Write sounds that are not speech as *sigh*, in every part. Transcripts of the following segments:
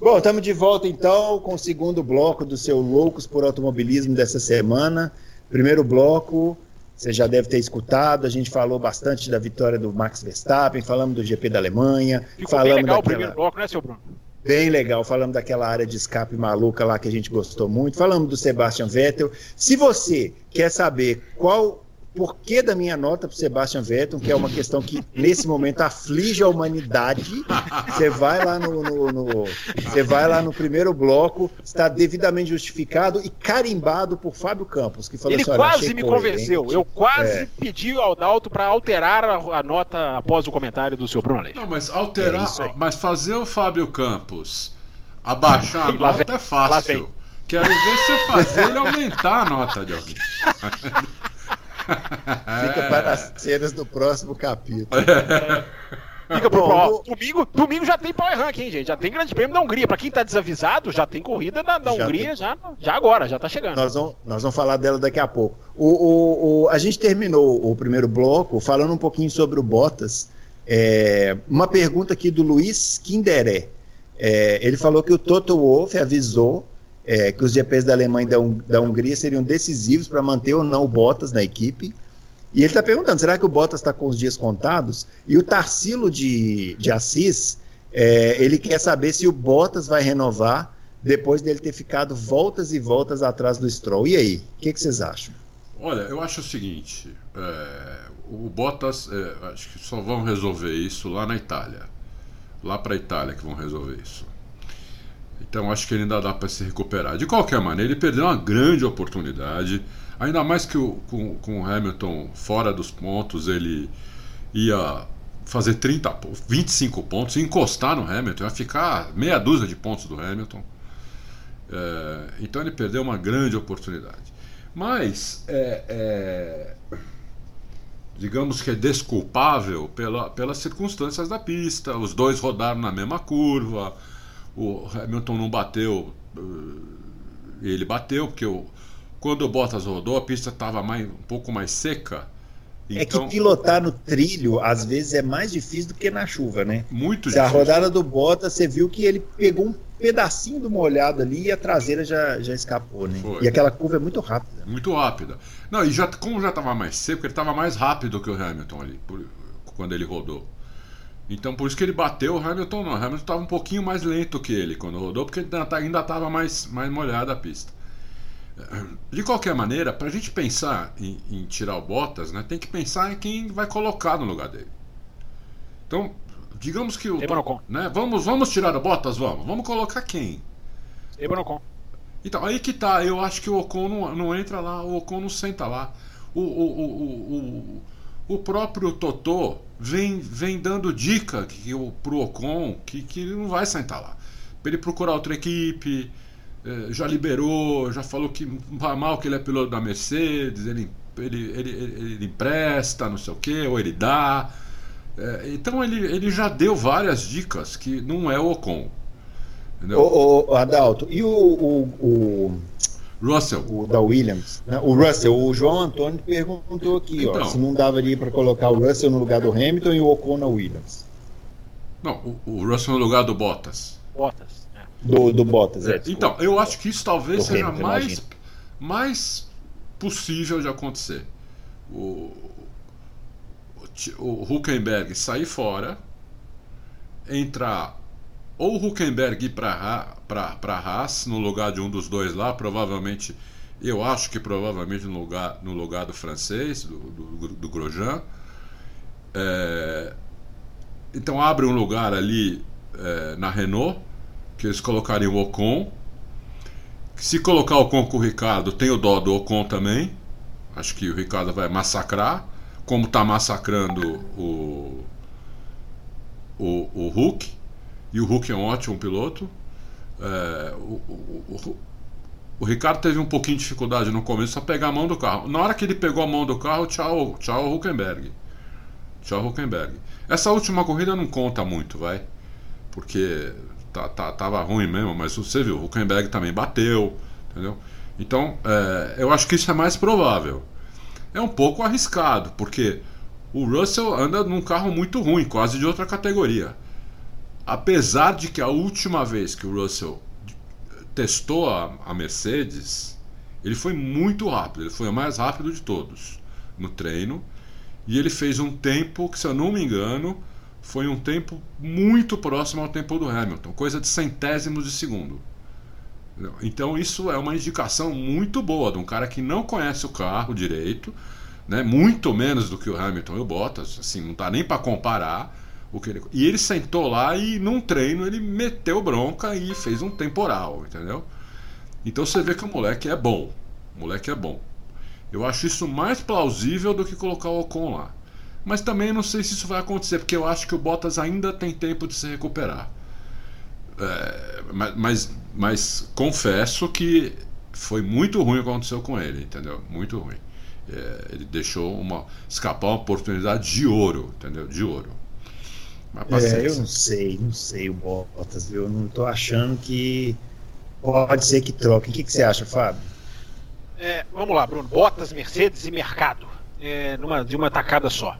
Bom, estamos de volta então com o segundo bloco do seu Loucos por Automobilismo dessa semana. Primeiro bloco, você já deve ter escutado, a gente falou bastante da vitória do Max Verstappen, falamos do GP da Alemanha, Ficou falamos bem legal o daquela... primeiro bloco, né, seu Bruno? Bem legal, falamos daquela área de escape maluca lá que a gente gostou muito, falamos do Sebastian Vettel. Se você quer saber qual porquê da minha nota para Sebastian Vettel, que é uma questão que nesse momento aflige a humanidade, você vai lá no, no- no- você vai lá no primeiro bloco, está devidamente justificado e carimbado por Fábio Campos, que falou Ele assim, "Olha, quase me coerente." convenceu. Eu quase É. pedi ao Dalto para alterar a, a nota após o comentário do seu Bruno Aleixo. Não, mas É alterar, aí. mas fazer o Fábio Campos abaixar a Lá nota vem, é fácil. Quero ver você fazer ele aumentar a nota de alguém. *laughs* Fica para as cenas do próximo capítulo. *laughs* Fica pro próximo. Domingo, domingo já tem Power Rank, hein, gente? Já tem Grande Prêmio da Hungria. Pra quem tá desavisado, já tem corrida da, da Já Hungria tem. já, já agora, já tá chegando. Nós vamos, nós vamos falar dela daqui a pouco. O, o- o- a gente terminou o primeiro bloco falando um pouquinho sobre o Bottas. É, uma pergunta aqui do Luiz Kinderé. É, ele falou que o Toto Wolff avisou é, que os GPs da Alemanha e da, da Hungria seriam decisivos para manter ou não o Bottas na equipe. E ele está perguntando: será que o Bottas está com os dias contados? E o Tarsilo de, de Assis, é, ele quer saber se o Bottas vai renovar depois dele ter ficado voltas e voltas atrás do Stroll. E aí, o que, que vocês acham? Olha, eu acho o seguinte: é, o Bottas, é, acho que só vão resolver isso lá na Itália. Lá para a Itália que vão resolver isso. Então acho que ele ainda dá para se recuperar. De qualquer maneira, ele perdeu uma grande oportunidade. Ainda mais que o, com, com o Hamilton fora dos pontos, ele ia fazer 30, po- 25 pontos, encostar no Hamilton, ia ficar meia dúzia de pontos do Hamilton. É, então ele perdeu uma grande oportunidade. Mas é, é, digamos que é desculpável pela, pelas circunstâncias da pista. Os dois rodaram na mesma curva. O Hamilton não bateu. eh, ele bateu, porque o, quando o Bottas rodou, a pista estava um pouco mais seca. É Então, que pilotar no trilho, às vezes, é mais difícil do que na chuva, né? muito Se a difícil. rodada do Bottas, você viu que ele pegou um pedacinho do molhado ali e a traseira já, já escapou, né? Foi. E aquela curva é muito rápida. Muito rápida. Não, e já, como já estava mais seco, ele estava mais rápido que o Hamilton ali, por- quando ele rodou. Então por isso que ele bateu o Hamilton não. O Hamilton estava um pouquinho mais lento que ele quando rodou, porque ainda estava mais, mais molhada a pista. De qualquer maneira, para a gente pensar em, em tirar o Bottas, né, tem que pensar em quem vai colocar no lugar dele. Então, digamos que o. Ocon. Né, vamos, vamos tirar o Bottas? Vamos. Vamos colocar quem? Esteban Ocon. Então, aí que tá, eu acho que o Ocon não, não entra lá, o Ocon não senta lá. O, o, o, o, o, o próprio Totó vem, vem dando dica que, o- pro Ocon que, que ele não vai sentar lá. Pra ele procurar outra equipe, eh, já liberou, já falou que mal que ele é piloto da Mercedes, ele, ele, ele, ele, empresta, não sei o que, ou ele dá. Eh, então ele, ele já deu várias dicas que não é o Ocon. Ô, ô, Adalto, e o, o, o, Russell. o da Williams? né? O Russell, o João Antônio perguntou aqui, ó, Então. se não dava ali para colocar o Russell no lugar do Hamilton e o Ocon na Williams. Não, o, o Russell no lugar do Bottas. Bottas. É. Do, do Bottas, é. Então, eu acho que isso talvez Do seja Hamilton, mais, mais possível de acontecer. O, o Huckenberg sair fora, entrar ou o Huckenberg ir para a Haas no lugar de um dos dois lá, provavelmente, eu acho que provavelmente no lugar, no lugar do francês, do, do, do Grosjean. É, então abre um lugar ali é, na Renault, que eles colocariam o Ocon. Se colocar o Ocon com o Ricardo, tem o dó do Ocon também. Acho que o Ricardo vai massacrar, como está massacrando o, o, o Hulk. E o Hulk é um ótimo piloto. É, o, o, o, o Ricardo teve um pouquinho de dificuldade no começo a pegar a mão do carro. Na hora que ele pegou a mão do carro, tchau, tchau Huckenberg. Tchau Huckenberg. Essa última corrida não conta muito, vai. Porque tá, tá, tava ruim mesmo, mas você viu, o Huckenberg também bateu, entendeu? Então, é, eu acho que isso é mais provável. É um pouco arriscado, porque o Russell anda num carro muito ruim, quase de outra categoria. Apesar de que a última vez que o Russell testou a, a Mercedes, ele foi muito rápido, ele foi o mais rápido de todos no treino. E ele fez um tempo que, se eu não me engano, foi um tempo muito próximo ao tempo do Hamilton, coisa de centésimos de segundo. Então isso é uma indicação muito boa de um cara que não conhece o carro direito, né? muito menos do que o Hamilton e o Bottas, assim, não dá nem para comparar. O que ele... E ele sentou lá e num treino ele meteu bronca e fez um temporal, entendeu? Então você vê que o moleque é bom. O moleque é bom. Eu acho isso mais plausível do que colocar o Ocon lá. Mas também não sei se isso vai acontecer, porque eu acho que o Bottas ainda tem tempo de se recuperar. É, mas, mas, mas, confesso que foi muito ruim o que aconteceu com ele, entendeu? Muito ruim. É, ele deixou uma escapar uma oportunidade de ouro, entendeu? De ouro. É, eu não sei, não sei o Bottas, eu não estou achando que pode ser que troque. O que, que você acha, Fábio? É, vamos lá, Bruno. Bottas, Mercedes e mercado. É, numa, de uma tacada só.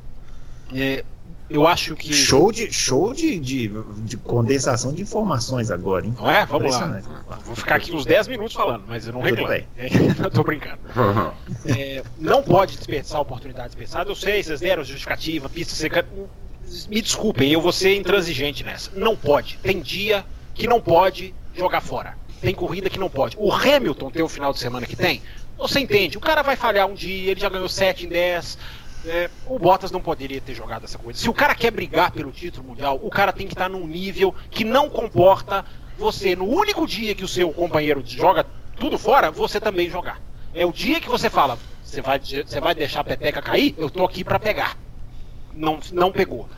É, eu acho que. Show de, show de, de, de, condensação de informações agora, hein? Não é? Vamos lá. Vou ficar aqui uns 10 minutos falando, mas eu não reclamo. É, *laughs* eu tô brincando. *laughs* É, não pode desperdiçar a oportunidade desperdiçada. Eu sei, vocês deram justificativa, pista seca. Me desculpem, eu vou ser intransigente nessa. Não pode. Tem dia que não pode jogar fora. Tem corrida que não pode. O Hamilton tem o final de semana que tem. Você entende? O cara vai falhar um dia, ele já ganhou 7 em 10. É, o Bottas não poderia ter jogado essa coisa. Se o cara quer brigar pelo título mundial, o cara tem que estar num nível que não comporta você, no único dia que o seu companheiro joga tudo fora, você também jogar. É o dia que você fala, você vai, você vai deixar a peteca cair? Eu tô aqui para pegar. Não, não pegou.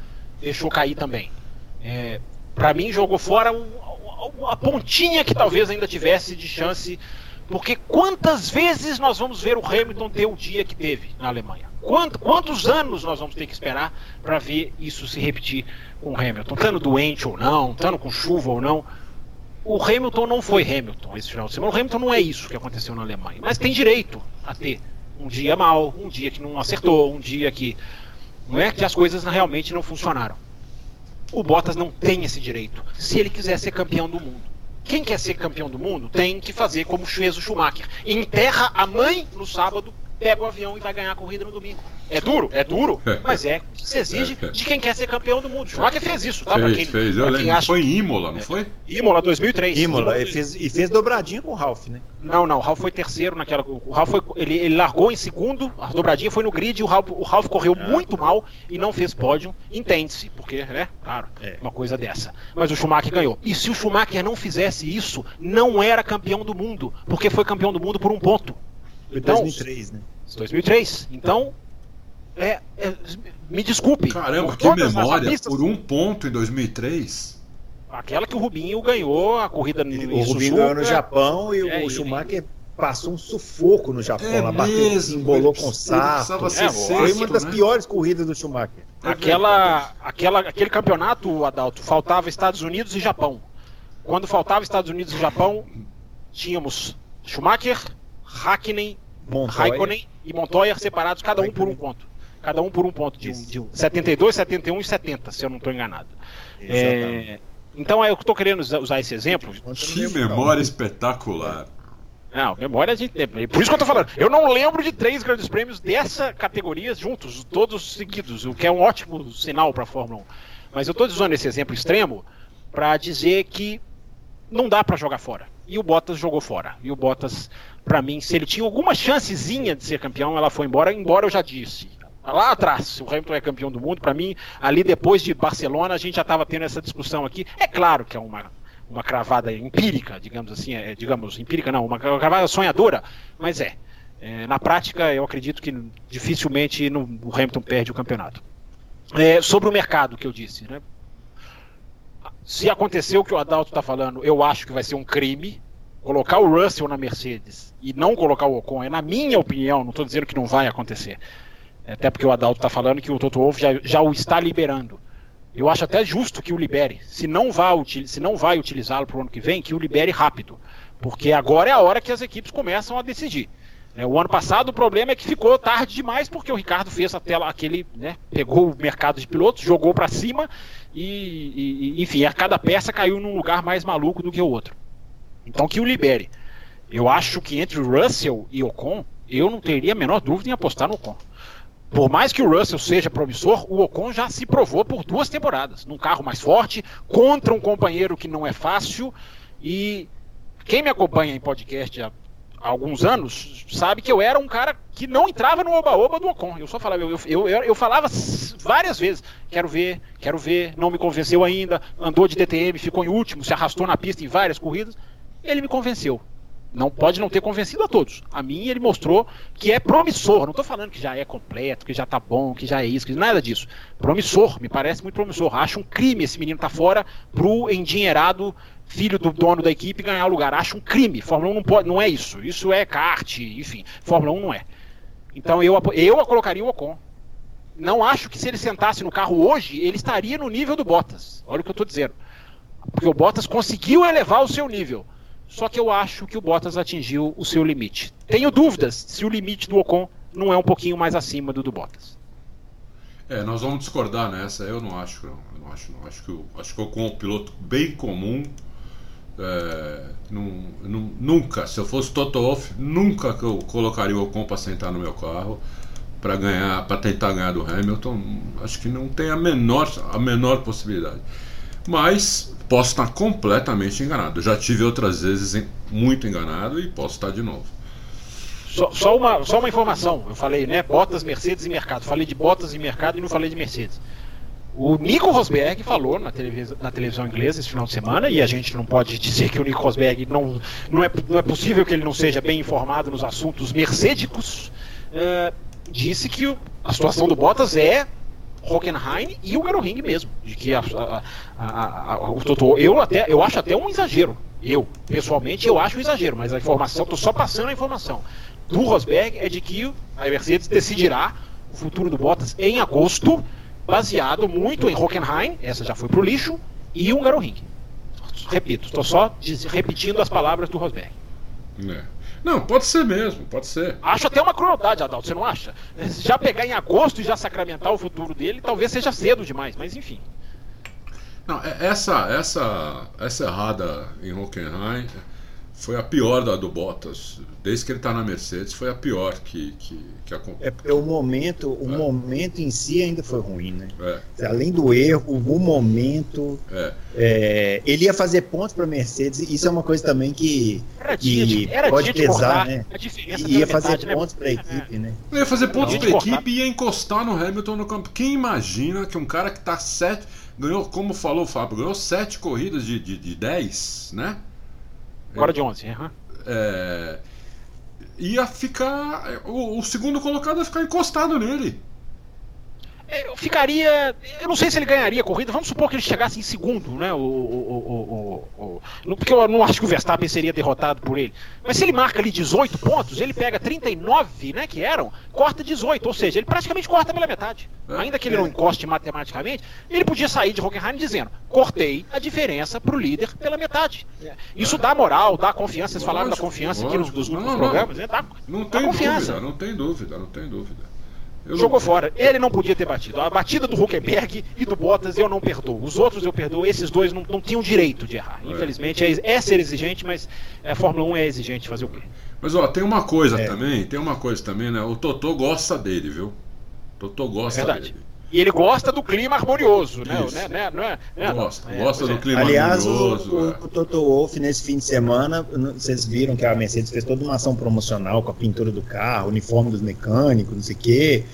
Deixou cair também. É, para mim, jogou fora a pontinha que talvez ainda tivesse de chance porque quantas vezes nós vamos ver o Hamilton ter o dia que teve na Alemanha? Quanto, quantos anos nós vamos ter que esperar para ver isso se repetir com o Hamilton? Estando doente ou não, estando com chuva ou não. O Hamilton não foi Hamilton esse final de semana. O Hamilton não é isso que aconteceu na Alemanha. Mas tem direito a ter um dia mal, um dia que não acertou, um dia que. Não é que as coisas realmente não funcionaram. O Bottas não tem esse direito se ele quiser ser campeão do mundo. Quem quer ser campeão do mundo tem que fazer como fez o Schumacher. Enterra a mãe no sábado, pega o avião e vai ganhar a corrida no domingo. É duro? É duro, mas é o que se exige de quem quer ser campeão do mundo. Schumacher fez isso, tá? Fez, quem, fez. Eu lembro. Acha... Foi em Imola, não foi? Imola 2003. Imola, e fez, e fez dobradinha com o Ralph, né? Não, não, o Ralph foi terceiro naquela. O Ralph foi, ele, ele largou em segundo, a dobradinha foi no grid e o Ralph, o Ralph correu ah. muito mal e não fez pódio. Entende-se, porque, né? Claro, é. uma coisa dessa. Mas o Schumacher ganhou. E se o Schumacher não fizesse isso, não era campeão do mundo, porque foi campeão do mundo por um ponto. Então, 2003, né? 2003. Então, é, é, me desculpe. Caramba, que memória! Pistas, por um ponto em 2003? Aquela que o Rubinho ganhou a corrida no O Rubinho ganhou no Japão e é, o Schumacher ele... passou um sufoco no Japão. É lá bateu, embolou com o saco. É, foi uma das né? piores corridas do Schumacher. Aquela, aquela, aquele campeonato, Adalto, faltava Estados Unidos e Japão. Quando faltava Estados Unidos e Japão, tínhamos Schumacher, Hakkinen, Montoya. Raikkonen e Montoya separados, cada um por um ponto. Cada um por um ponto, de, de 72, 71 e 70, se eu não estou enganado. É, então é eu estou querendo usar esse exemplo. Que memória espetacular. Não, memória de tempo. Por isso que eu tô falando. Eu não lembro de três grandes prêmios dessa categoria juntos, todos seguidos, o que é um ótimo sinal para a Fórmula 1. Mas eu estou usando esse exemplo extremo para dizer que não dá para jogar fora. E o Bottas jogou fora. E o Bottas para mim, se ele tinha alguma chancezinha de ser campeão, ela foi embora, embora eu já disse. Lá atrás, o Hamilton é campeão do mundo, para mim, ali depois de Barcelona, a gente já estava tendo essa discussão aqui. É claro que é uma, uma cravada empírica, digamos assim, é, digamos, empírica não, uma cravada sonhadora, mas é. é na prática, eu acredito que dificilmente no, o Hamilton perde o campeonato. É, sobre o mercado que eu disse, né? Se acontecer o que o Adalto está falando, eu acho que vai ser um crime, colocar o Russell na Mercedes e não colocar o Ocon é, na minha opinião, não estou dizendo que não vai acontecer. Até porque o Adalto está falando que o Toto Wolff já, já o está liberando. Eu acho até justo que o libere. Se não vai, se não vai utilizá-lo para o ano que vem, que o libere rápido. Porque agora é a hora que as equipes começam a decidir. É, o ano passado o problema é que ficou tarde demais porque o Ricardo fez a tela aquele, né, pegou o mercado de pilotos, jogou para cima e, e, enfim, a cada peça caiu num lugar mais maluco do que o outro. Então que o libere. Eu acho que entre Russell e Ocon, eu não teria a menor dúvida em apostar no Ocon. Por mais que o Russell seja promissor, o Ocon já se provou por duas temporadas, num carro mais forte, contra um companheiro que não é fácil. E quem me acompanha em podcast há alguns anos sabe que eu era um cara que não entrava no oba-oba do Ocon. Eu só falava, eu, eu, eu, falava várias vezes, quero ver, quero ver, não me convenceu ainda, andou de DTM, ficou em último, se arrastou na pista em várias corridas. Ele me convenceu. Não pode não ter convencido a todos. A mim ele mostrou que é promissor. Não estou falando que já é completo, que já está bom, que já é isso, que nada disso. Promissor, me parece muito promissor. Acho um crime esse menino estar tá fora pro endinheirado filho do dono da equipe ganhar o lugar. Acho um crime. Fórmula 1 não pode, não é isso. Isso é kart, enfim. Fórmula 1 não é. Então eu eu colocaria o Ocon. Não acho que se ele sentasse no carro hoje, ele estaria no nível do Bottas. Olha o que eu estou dizendo. Porque o Bottas conseguiu elevar o seu nível. Só que eu acho que o Bottas atingiu o seu limite. Tenho dúvidas se o limite do Ocon não é um pouquinho mais acima do do Bottas. É, nós vamos discordar nessa. Eu não acho, não. Eu não acho, não. Acho que, acho que o Ocon é um piloto bem comum. É, num, num, nunca, se eu fosse Toto Wolff, nunca que eu colocaria o Ocon para sentar no meu carro para ganhar, para tentar ganhar do Hamilton. Acho que não tem a menor, a menor possibilidade. Mas posso estar completamente enganado. já tive outras vezes muito enganado e posso estar de novo. Só, só, uma, só uma informação, eu falei, né? Botas, Mercedes e mercado. Falei de botas e mercado e não falei de Mercedes. O Nico Rosberg falou na televisão, na televisão inglesa esse final de semana, e a gente não pode dizer que o Nico Rosberg não, não, é, não é possível que ele não seja bem informado nos assuntos mercedicos. Uh, disse que a situação do Bottas é Hockenheim e o Ring mesmo. De que a, a, a, o Toto, eu até eu acho até um exagero. Eu, pessoalmente, eu acho um exagero, mas a informação, estou só passando a informação do Rosberg é de que a Mercedes decidirá o futuro do Bottas em agosto, baseado muito em Hockenheim, essa já foi pro lixo, e um Ring. Repito, estou só repetindo as palavras do Rosberg. É. Não, pode ser mesmo, pode ser. Acho até uma crueldade, Adalto, você não acha? Já pegar em agosto e já sacramentar o futuro dele, talvez seja cedo demais, mas enfim. Não, é, essa, essa, essa errada em Hockenheim foi a pior da do Bottas. Desde que ele está na Mercedes, foi a pior que, que, que aconteceu. É, o momento, o é. momento em si ainda foi ruim, né? É. Além do erro, o momento. É. É, ele ia fazer pontos para Mercedes, isso é uma coisa também que, era dia, que era pode pesar, né? ia fazer metade, né? pontos né? para a equipe, né? Ia fazer pontos para a equipe e ia encostar no Hamilton no campo. Quem imagina que um cara que está sete. Ganhou, como falou o Fábio, ganhou sete corridas de, de, de dez, né? Agora de 11, uhum. é, ia ficar. O, o, segundo colocado ia ficar encostado nele. Eu ficaria. Eu não sei se ele ganharia a corrida. Vamos supor que ele chegasse em segundo, né? O, o, o, o, porque eu não acho que o Verstappen seria derrotado por ele. Mas se ele marca ali 18 pontos, ele pega 39, né? Que eram, corta 18. Ou seja, ele praticamente corta pela metade. É, Ainda que ele é. não encoste matematicamente, ele podia sair de Hockenheim dizendo: cortei a diferença para o líder pela metade. Isso dá moral, dá confiança. Vocês falaram da confiança aqui nos, nos não, programas, né? Dá, não tem confiança. dúvida, não tem dúvida, não tem dúvida. Eu Jogou não... fora. Ele não podia ter batido. A batida do Huckenberg e do Bottas eu não perdoo. Os outros eu perdoo. Esses dois não, não tinham direito de errar. É. Infelizmente é, é, ser exigente, mas a Fórmula 1 é exigente fazer o quê? Mas ó, tem uma coisa é. também, tem uma coisa também, né? O Totô gosta dele, viu? O Totô gosta é dele. E ele gosta do clima harmonioso, né? né? né? Não é, né? Gosta, é, gosta do é. clima Aliás, harmonioso. Aliás, o, é. o, Toto Wolff, nesse fim de semana, vocês viram que a Mercedes fez toda uma ação promocional com a pintura do carro, uniforme dos mecânicos, não sei o quê.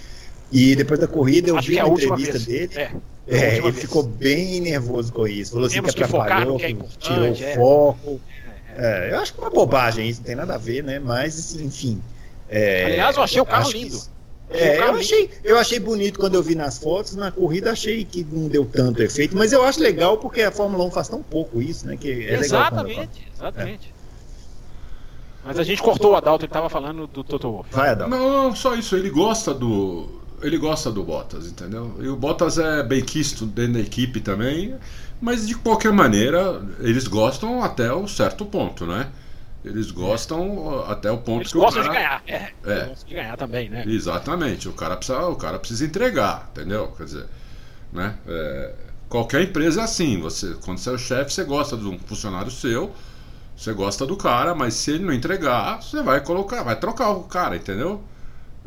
E depois da corrida eu Acho vi a entrevista vez. dele. É, é ele vez. ficou bem nervoso com isso. Falou assim que atrapalhou, que, que tirou o é. foco. É, eu acho que é uma bobagem isso, não tem nada a ver, né? Mas, enfim. É, Aliás, eu achei o carro lindo. É, eu achei, eu achei bonito quando eu vi nas fotos, na corrida achei que não deu tanto efeito, mas eu acho legal porque a Fórmula 1 faz tão pouco isso, né? Que é exatamente, exatamente. É. Mas a gente cortou o Adalto, ele estava falando do Toto Wolff. Vai, Adalto. Não, não, só isso, ele gosta do, ele gosta do Bottas, entendeu? E o Bottas é bem quisto dentro da equipe também, mas de qualquer maneira, eles gostam até um certo ponto, né? Eles gostam até o ponto eles que o gostam cara... de ganhar. É, é. Gostam de ganhar também, né? Exatamente. O cara precisa, o cara precisa entregar, entendeu? Quer dizer, né? É... Qualquer empresa é assim. Você, quando você é o chefe, você gosta de um funcionário seu, você gosta do cara, mas se ele não entregar, você vai colocar, vai trocar o cara, entendeu?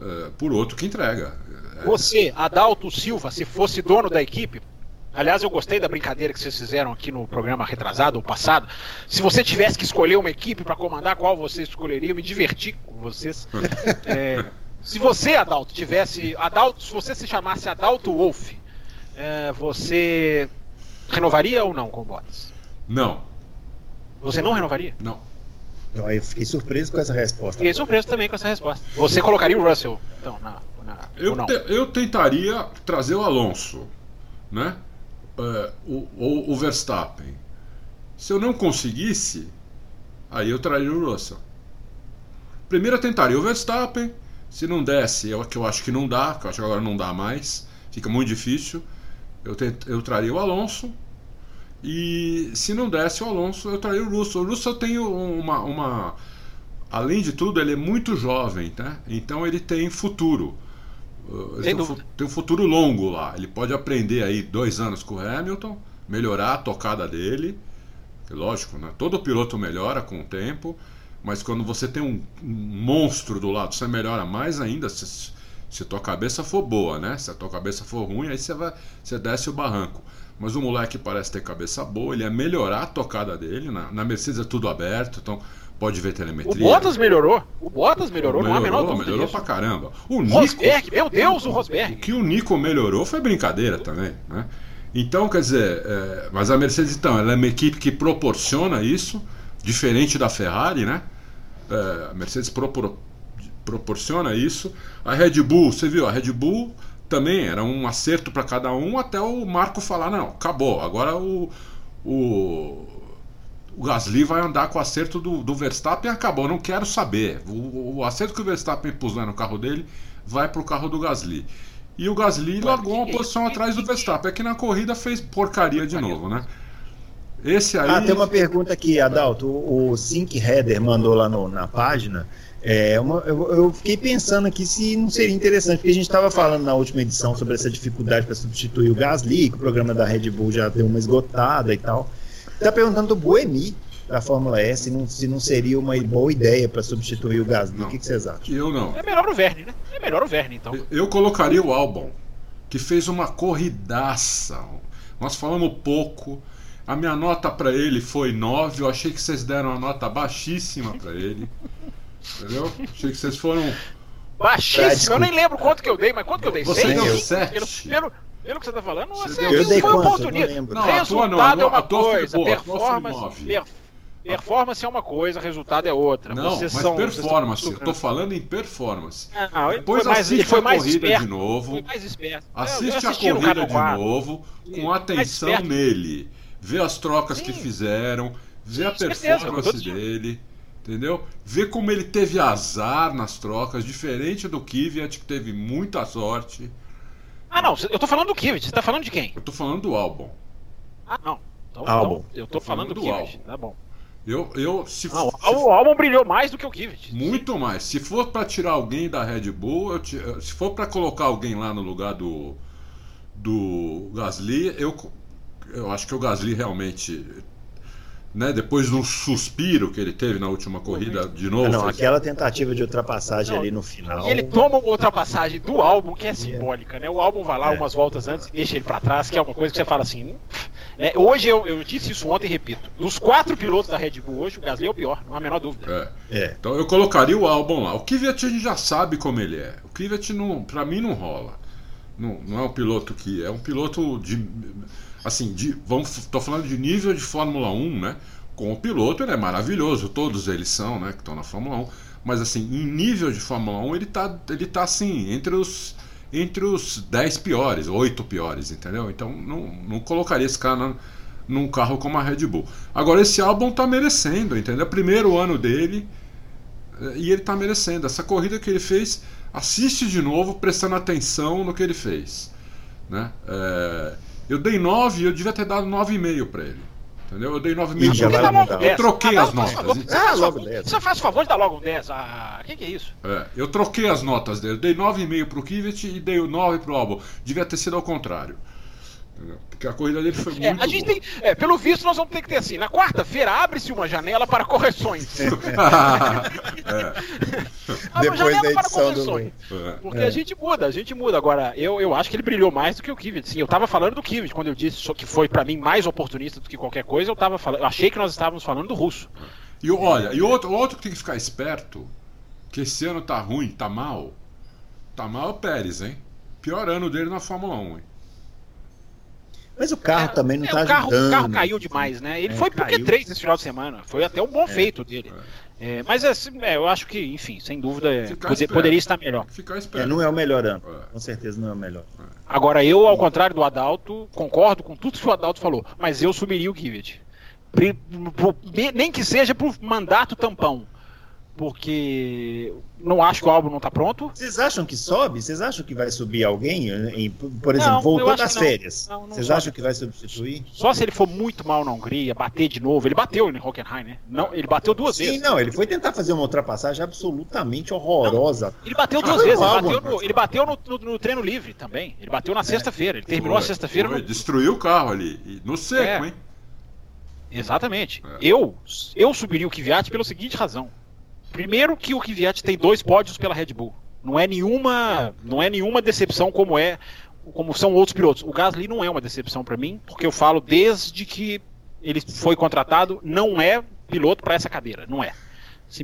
É, por outro que entrega. É. Você, Adalto Silva, se fosse dono da equipe, Aliás, eu gostei da brincadeira que vocês fizeram aqui no programa retrasado ou passado. Se você tivesse que escolher uma equipe para comandar, qual você escolheria? Eu me diverti com vocês. *laughs* É, se você, Adalto, tivesse. Adalto, se você se chamasse Adalto Wolf, é, você renovaria ou não com o Bottas? Não. Você não renovaria? Não. Eu fiquei surpreso com essa resposta. Fiquei surpreso também com essa resposta. Você colocaria o Russell, então, na. na eu, te, eu tentaria trazer o Alonso, né? Uh, o, Verstappen. Se eu não conseguisse, aí eu traria o Russell. Primeiro eu tentaria o Verstappen. Se não desse, eu, que eu acho que não dá, que eu acho que agora não dá mais, fica muito difícil. Eu, tent, eu traria o Alonso. E se não desse o Alonso, eu traria o Russell. O Russell tem uma, uma. Além de tudo, ele é muito jovem, né? então ele tem futuro. Tem, um, tem um futuro longo lá. Ele pode aprender aí dois anos com o Hamilton, melhorar a tocada dele. Lógico, né? todo piloto melhora com o tempo, mas quando você tem um, um monstro do lado, você melhora mais ainda se, se tua cabeça for boa, né? Se a tua cabeça for ruim, aí você, vai, você desce o barranco. Mas o moleque parece ter cabeça boa, ele ia melhorar a tocada dele. Na, na Mercedes é tudo aberto, então pode ver telemetria. O Bottas melhorou. O Bottas melhorou, melhorou não há menor dúvida Melhorou disso. pra caramba. O Nico, Rosberg, meu Deus, o Rosberg. O que o Nico melhorou foi brincadeira também, né? Então, quer dizer, é, mas a Mercedes, então, ela é uma equipe que proporciona isso, diferente da Ferrari, né? É, a Mercedes propor, proporciona isso. A Red Bull, você viu, a Red Bull também era um acerto para cada um até o Marco falar: não, acabou, agora o, o, o Gasly vai andar com o acerto do, do Verstappen e acabou, não quero saber. O, o acerto que o Verstappen pôs no carro dele vai para o carro do Gasly. E o Gasly largou uma posição atrás do Verstappen. É que na corrida fez porcaria de novo, né? Esse aí. Ah, tem uma pergunta aqui, Adalto. O Sync Header mandou lá no, na página. É uma, eu, eu, fiquei pensando aqui se não seria interessante, porque a gente estava falando na última edição sobre essa dificuldade para substituir o Gasly, que o programa da Red Bull já deu uma esgotada e tal. Está perguntando do Buemi da Fórmula S se não, se não seria uma boa ideia para substituir o Gasly. O que, que, vocês acham? Eu não. É melhor o Verne, né? É melhor o Verne, então. Eu, eu colocaria o Albon, que fez uma corridaça. Nós falamos pouco. A minha nota para ele foi 9. Eu achei que vocês deram uma nota baixíssima para ele. Entendeu? Achei que vocês foram. Baixíssimo, eu nem lembro quanto que eu dei, mas quanto que eu dei? Você Seis? deu 7? Pelo, pelo, pelo, que você tá falando, você eu dei foi oportunidade. Não, resultado não, é uma coisa, boa, performance, per, performance é uma coisa, resultado é outra. Não, Vocês mas são, performance, eu tô falando em performance. Não, Depois mais, assiste a corrida esperto, de novo. Assiste a corrida de novo, com atenção nele. Vê as trocas Sim. que fizeram, vê Sim, a performance certeza, dele. Entendeu? Ver como ele teve azar nas trocas, diferente do Kvyat, que teve muita sorte. Ah, não, eu tô falando do Kvyat, você tá falando de quem? Eu tô falando do Albon. Ah, não. Então, Albon. Então, eu tô, tô falando, falando, do, do tá bom. Eu, eu, se não, for, o Albon brilhou mais do que o Kvyat. Muito mais. Se for para tirar alguém da Red Bull, eu, se for para colocar alguém lá no lugar do do Gasly, eu, eu acho que o Gasly realmente né, depois de um suspiro que ele teve na última corrida de novo. Não, aquela tentativa de ultrapassagem não, ali no final. Ele toma uma ultrapassagem do álbum que é simbólica, né? O álbum vai lá é. umas voltas antes e deixa ele para trás, que é uma coisa que você fala assim. Né? Hoje eu, eu disse isso ontem e repito. Dos quatro pilotos da Red Bull hoje, o Gasly é o pior, não há a menor dúvida. É. é. Então eu colocaria o álbum lá. O Kvyat a gente já sabe como ele é. O Kvyat não, para mim não rola. Não, não é um piloto que é um piloto de assim, de, vamos, tô falando de nível de Fórmula 1, né? Com o piloto ele é maravilhoso, todos eles são, né, que estão na Fórmula 1, mas assim, em nível de Fórmula 1 ele tá, ele tá assim, entre os entre os 10 piores, 8 piores, entendeu? Então não, não colocaria esse cara na, num carro como a Red Bull. Agora esse álbum tá merecendo, entendeu? Primeiro ano dele e ele tá merecendo. Essa corrida que ele fez, assiste de novo, prestando atenção no que ele fez. Né? É, eu dei 9 e eu devia ter dado 9,5 para ele. Entendeu? Eu dei 9,5 Eu troquei ah, as notas. Ah, logo 10. Você faz o favor de dar logo um 10. Ah, o que, que, é isso? É, eu troquei as notas dele. Eu dei 9,5 pro Kivet e dei o 9 pro Albon. Devia ter sido ao contrário. Porque a corrida dele foi é, muito. a gente tem, é, pelo visto, nós vamos ter que ter assim: na quarta-feira abre-se uma janela para correções. *laughs* é. *laughs* Depois janela da edição para correções. Do... É. Porque a gente muda, a gente muda. Agora, eu, eu acho que ele brilhou mais do que o Kivet. Sim, eu estava falando do Kivet quando eu disse que foi para mim mais oportunista do que qualquer coisa. Eu tava falando, eu achei que nós estávamos falando do russo. E olha, e outro, outro que tem que ficar esperto, que esse ano tá ruim, tá mal. Tá mal é o Pérez, hein? Pior ano dele na Fórmula 1, hein? Mas o carro é, também não está é, ajudando. O carro caiu demais, né? Ele é, foi pro Q3 esse final de semana. Foi até um bom é. feito dele. É. é mas assim, eu acho que, enfim, sem dúvida, poder, poderia estar melhor. não é o melhor ano. Com certeza não é o melhor. Agora, eu, ao contrário do Adalto, concordo com tudo que o Adalto falou, mas eu subiria o Kivet. Nem que seja por mandato tampão porque não acho que o álbum não está pronto. Vocês acham que sobe? Vocês acham que vai subir alguém? Em, por exemplo, não, voltou das férias. Não, não Vocês sobe. acham que vai substituir? Só se ele for muito mal na Hungria, bater de novo. Ele bateu em Hockenheim, né? Não, ele bateu duas Sim, vezes. Sim, não, ele foi tentar fazer uma ultrapassagem absolutamente horrorosa. ele bateu duas vezes. Ele bateu, no, ele bateu no, no, no, treino livre também. Ele bateu na é. sexta-feira. Ele terminou foi, a sexta-feira. No... Destruiu o carro ali. No seco, é. hein? Exatamente. É. Eu, eu subiria o Kvyat pela seguinte razão. Primeiro que o Kvyat tem dois pódios pela Red Bull. Não é nenhuma, não é nenhuma decepção como é, como são outros pilotos. O Gasly não é uma decepção para mim, porque eu falo desde que ele foi contratado, não é piloto para essa cadeira, não é.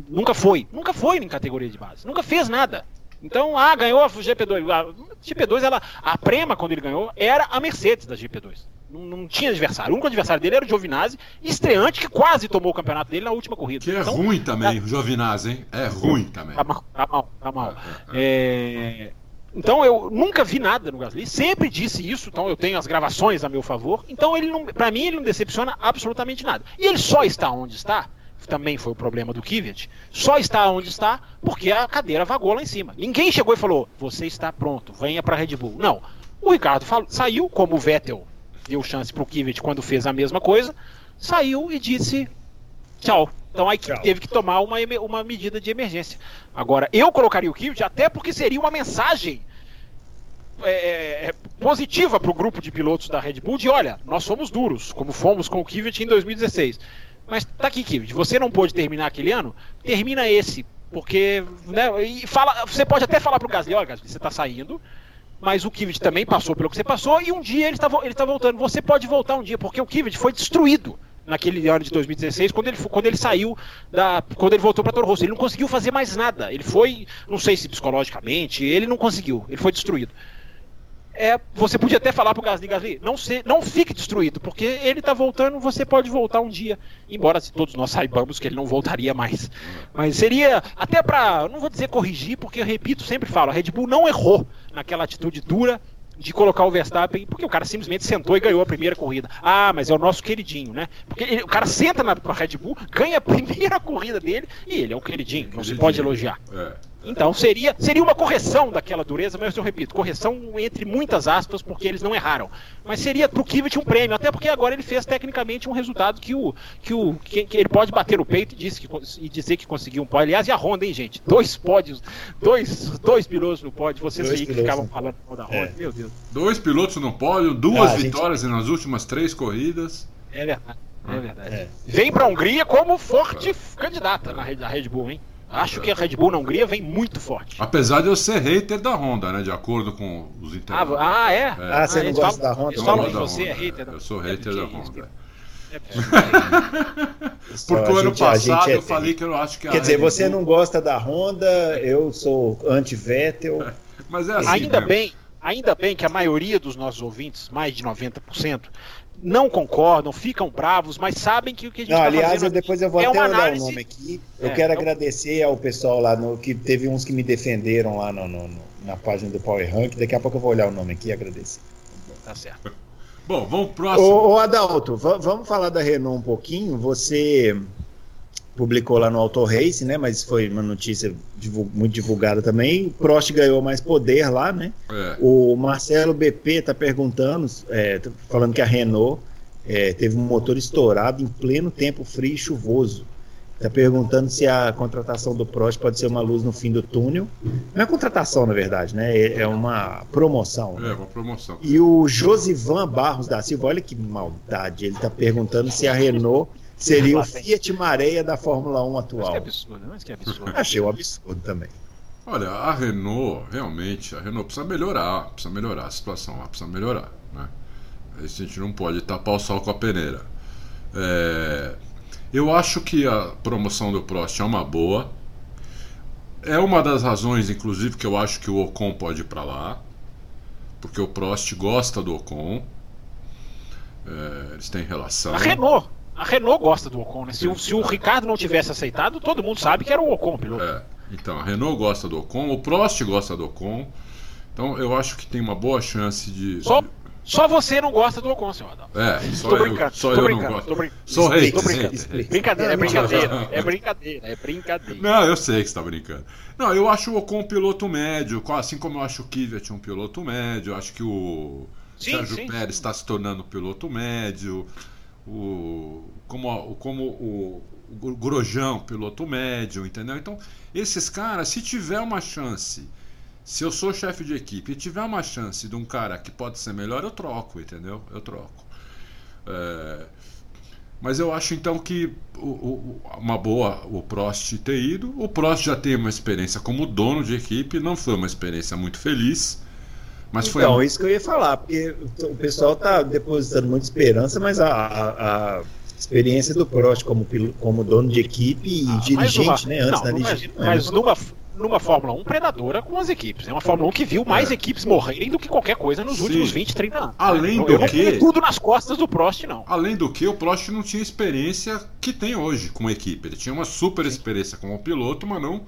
Nunca foi, nunca foi em categoria de base, nunca fez nada. Então, ah, ganhou a GP2. A GP2, ela, a Prema, quando ele ganhou, era a Mercedes da GP2. Não, não, tinha adversário. O único adversário dele era o Giovinazzi, estreante, que quase tomou o campeonato dele na última corrida. Que é então, ruim também, tá... o Giovinazzi, hein? É ruim também. Tá mal, tá mal, tá mal. É, é... é então eu nunca vi nada no Gasly, sempre disse isso, então eu tenho as gravações a meu favor. Então ele não, para mim ele não decepciona absolutamente nada. E ele só está onde está, também foi o problema do Kvyat, só está onde está porque a cadeira vagou lá em cima. Ninguém chegou e falou: "Você está pronto, venha para Red Bull". Não. O Ricardo falou, saiu como o Vettel deu chance para o Kivet quando fez a mesma coisa, saiu e disse tchau. Então aí tchau. teve que tomar uma, uma medida de emergência. Agora, eu colocaria o Kivet até porque seria uma mensagem é, é, é positiva para o grupo de pilotos da Red Bull de olha, nós somos duros, como fomos com o Kivet em 2016. Mas tá aqui, Kivet, você não pôde terminar aquele ano? Termina esse. Porque, né, e fala, você pode até falar pro Gasly, olha, Gasly, você tá saindo, mas o Kivet também passou pelo que você passou e um dia ele está ele tá voltando. Você pode voltar um dia, porque o Kivet foi destruído naquele ano de 2016, quando ele, quando ele saiu da. quando ele voltou para Toro Rosso. Ele não conseguiu fazer mais nada. Ele foi, não sei se psicologicamente, ele não conseguiu. Ele foi destruído é, você podia até falar pro Gasly, Gasly, não, se, não fique destruído, porque ele tá voltando, você pode voltar um dia. Embora todos nós saibamos que ele não voltaria mais. Mas seria, até para, não vou dizer corrigir, porque eu repito, sempre falo, a Red Bull não errou naquela atitude dura de colocar o Verstappen, porque o cara simplesmente sentou e ganhou a primeira corrida. Ah, mas é o nosso queridinho, né? Porque ele, o cara senta na Red Bull, ganha a *laughs* primeira corrida dele e ele é um queridinho, não se pode elogiar. É. Então seria, seria uma correção daquela dureza, mas eu repito, correção entre muitas aspas, porque eles não erraram. Mas seria pro Kivet um prêmio, até porque agora ele fez tecnicamente um resultado que o que o que, que ele pode bater o peito e, disse que, e dizer que conseguiu um pódio. Aliás, e a Honda, hein, gente? Dois pódios, dois, dois pilotos no pódio, vocês dois aí que ficavam falando da Honda, é. meu Deus. Dois pilotos no pódio, duas ah, vitórias gente... nas últimas três corridas. É verdade. É verdade. É. Vem para a Hungria como forte candidata na Red Bull, hein? Acho que a Red Bull na Hungria vem muito forte. Apesar de eu ser hater da Honda, né? De acordo com os internautas. Ah, ah, é? é? Ah, você ah, não gosta da Honda? Eles falam que você é hater da Eu sou hater da Honda. É *laughs* Porque o ano passado é eu falei que eu acho que Quer dizer, Red você Bull... não gosta da Honda, eu sou anti-Vettel. *laughs* Mas é assim. Ainda mesmo. bem, ainda bem que a maioria dos nossos ouvintes, mais de 90%, não concordam, ficam bravos, mas sabem que o que a gente está Aliás, eu depois eu vou é até olhar análise... o nome aqui. Eu é, quero é agradecer ao pessoal lá, no, que teve uns que me defenderam lá no, no, na página do Power Rank. Daqui a pouco eu vou olhar o nome aqui e agradecer. Tá certo. Bom, vamos pro próximo. Ô, ô Adalto, vamos falar da Renault um pouquinho. Você publicou lá no Auto Race, né? Mas foi uma notícia divulg muito divulgada também. O Prost ganhou mais poder lá, né? É. O Marcelo BP está perguntando, é, tá falando que a Renault é, teve um motor estourado em pleno tempo frio e chuvoso. Está perguntando se a contratação do Prost pode ser uma luz no fim do túnel. Não é contratação, na verdade, né? É, é uma promoção. É, uma promoção. E o Josivan Barros da Silva, olha que maldade. Ele está perguntando se a Renault seria o Fiat Mareia da Fórmula 1 atual. Mas que absurdo, mas que absurdo. Achei um absurdo também. Olha, a Renault, realmente, a Renault precisa melhorar, precisa melhorar a situação lá, precisa melhorar. Né? A gente não pode tapar o sol com a peneira. É, eu acho que a promoção do Prost é uma boa. É uma das razões, inclusive, que eu acho que o Ocon pode ir para lá. Porque o Prost gosta do Ocon. É, eles têm relação. A Renault. A Renault gosta do Ocon, né? Se, se o Ricardo não tivesse aceitado, todo mundo sabe que era o Ocon, piloto. É. Então, a Renault gosta do Ocon, o Prost gosta do Ocon. Então, eu acho que tem uma boa chance de. Só, só você não gosta do Ocon, senhor Adalto. É, só tô brincando, eu, só tô eu brincando, não gosto. Tô brincando, sou rei. Brincando. Brincadeira, é brincadeira. É brincadeira, é brincadeira. Não, eu sei que você tá brincando. Não, eu acho o Ocon um piloto médio, assim como eu acho o Kvyat um piloto médio, acho que o sim, Sérgio sim, Pérez está se tornando piloto médio, o, como, como o, o piloto médio, entendeu? Então, esses caras, se tiver uma chance, se eu sou chefe de equipe e tiver uma chance de um cara que pode ser melhor, eu troco, entendeu? Eu troco. É, mas eu acho então que o, o, uma boa o Prost ter ido. O Prost já tem uma experiência como dono de equipe, não foi uma experiência muito feliz. Mas então, foi... isso que eu ia falar, porque o pessoal está depositando muita esperança, mas a, a, a experiência do Prost como, como dono de equipe e ah, dirigente, uma, né? Antes não, da mas, mas numa, numa Fórmula 1 predadora com as equipes. É uma Fórmula 1 que viu mais é. equipes morrerem do que qualquer coisa nos Sim. últimos 20, 30 anos. Além do eu que. Não tudo nas costas do Prost, não. Além do que, o Prost não tinha experiência que tem hoje com a equipe. Ele tinha uma super experiência como piloto, mas não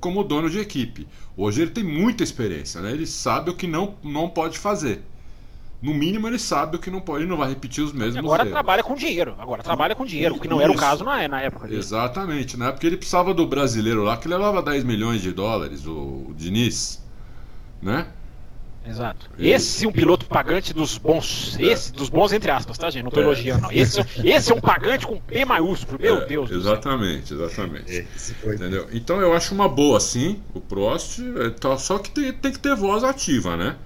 como dono de equipe. Hoje ele tem muita experiência, né? Ele sabe o que não, não pode fazer. No mínimo ele sabe o que não pode, ele não vai repetir os mesmos Agora erros. trabalha com dinheiro, agora trabalha com dinheiro, o que não Isso. era o caso na, na época. Dele. Exatamente, na época ele precisava do brasileiro lá que levava 10 milhões de dólares, o, o Diniz, né? Exato. Esse é um piloto pagante dos bons. Esse, dos bons entre aspas, tá, gente? Não tô é. elogiando, não. Esse, esse é um pagante com P maiúsculo, meu é, Deus. Exatamente, exatamente. Entendeu? Então eu acho uma boa, sim, o Prost. É, só que tem, tem que ter voz ativa, né?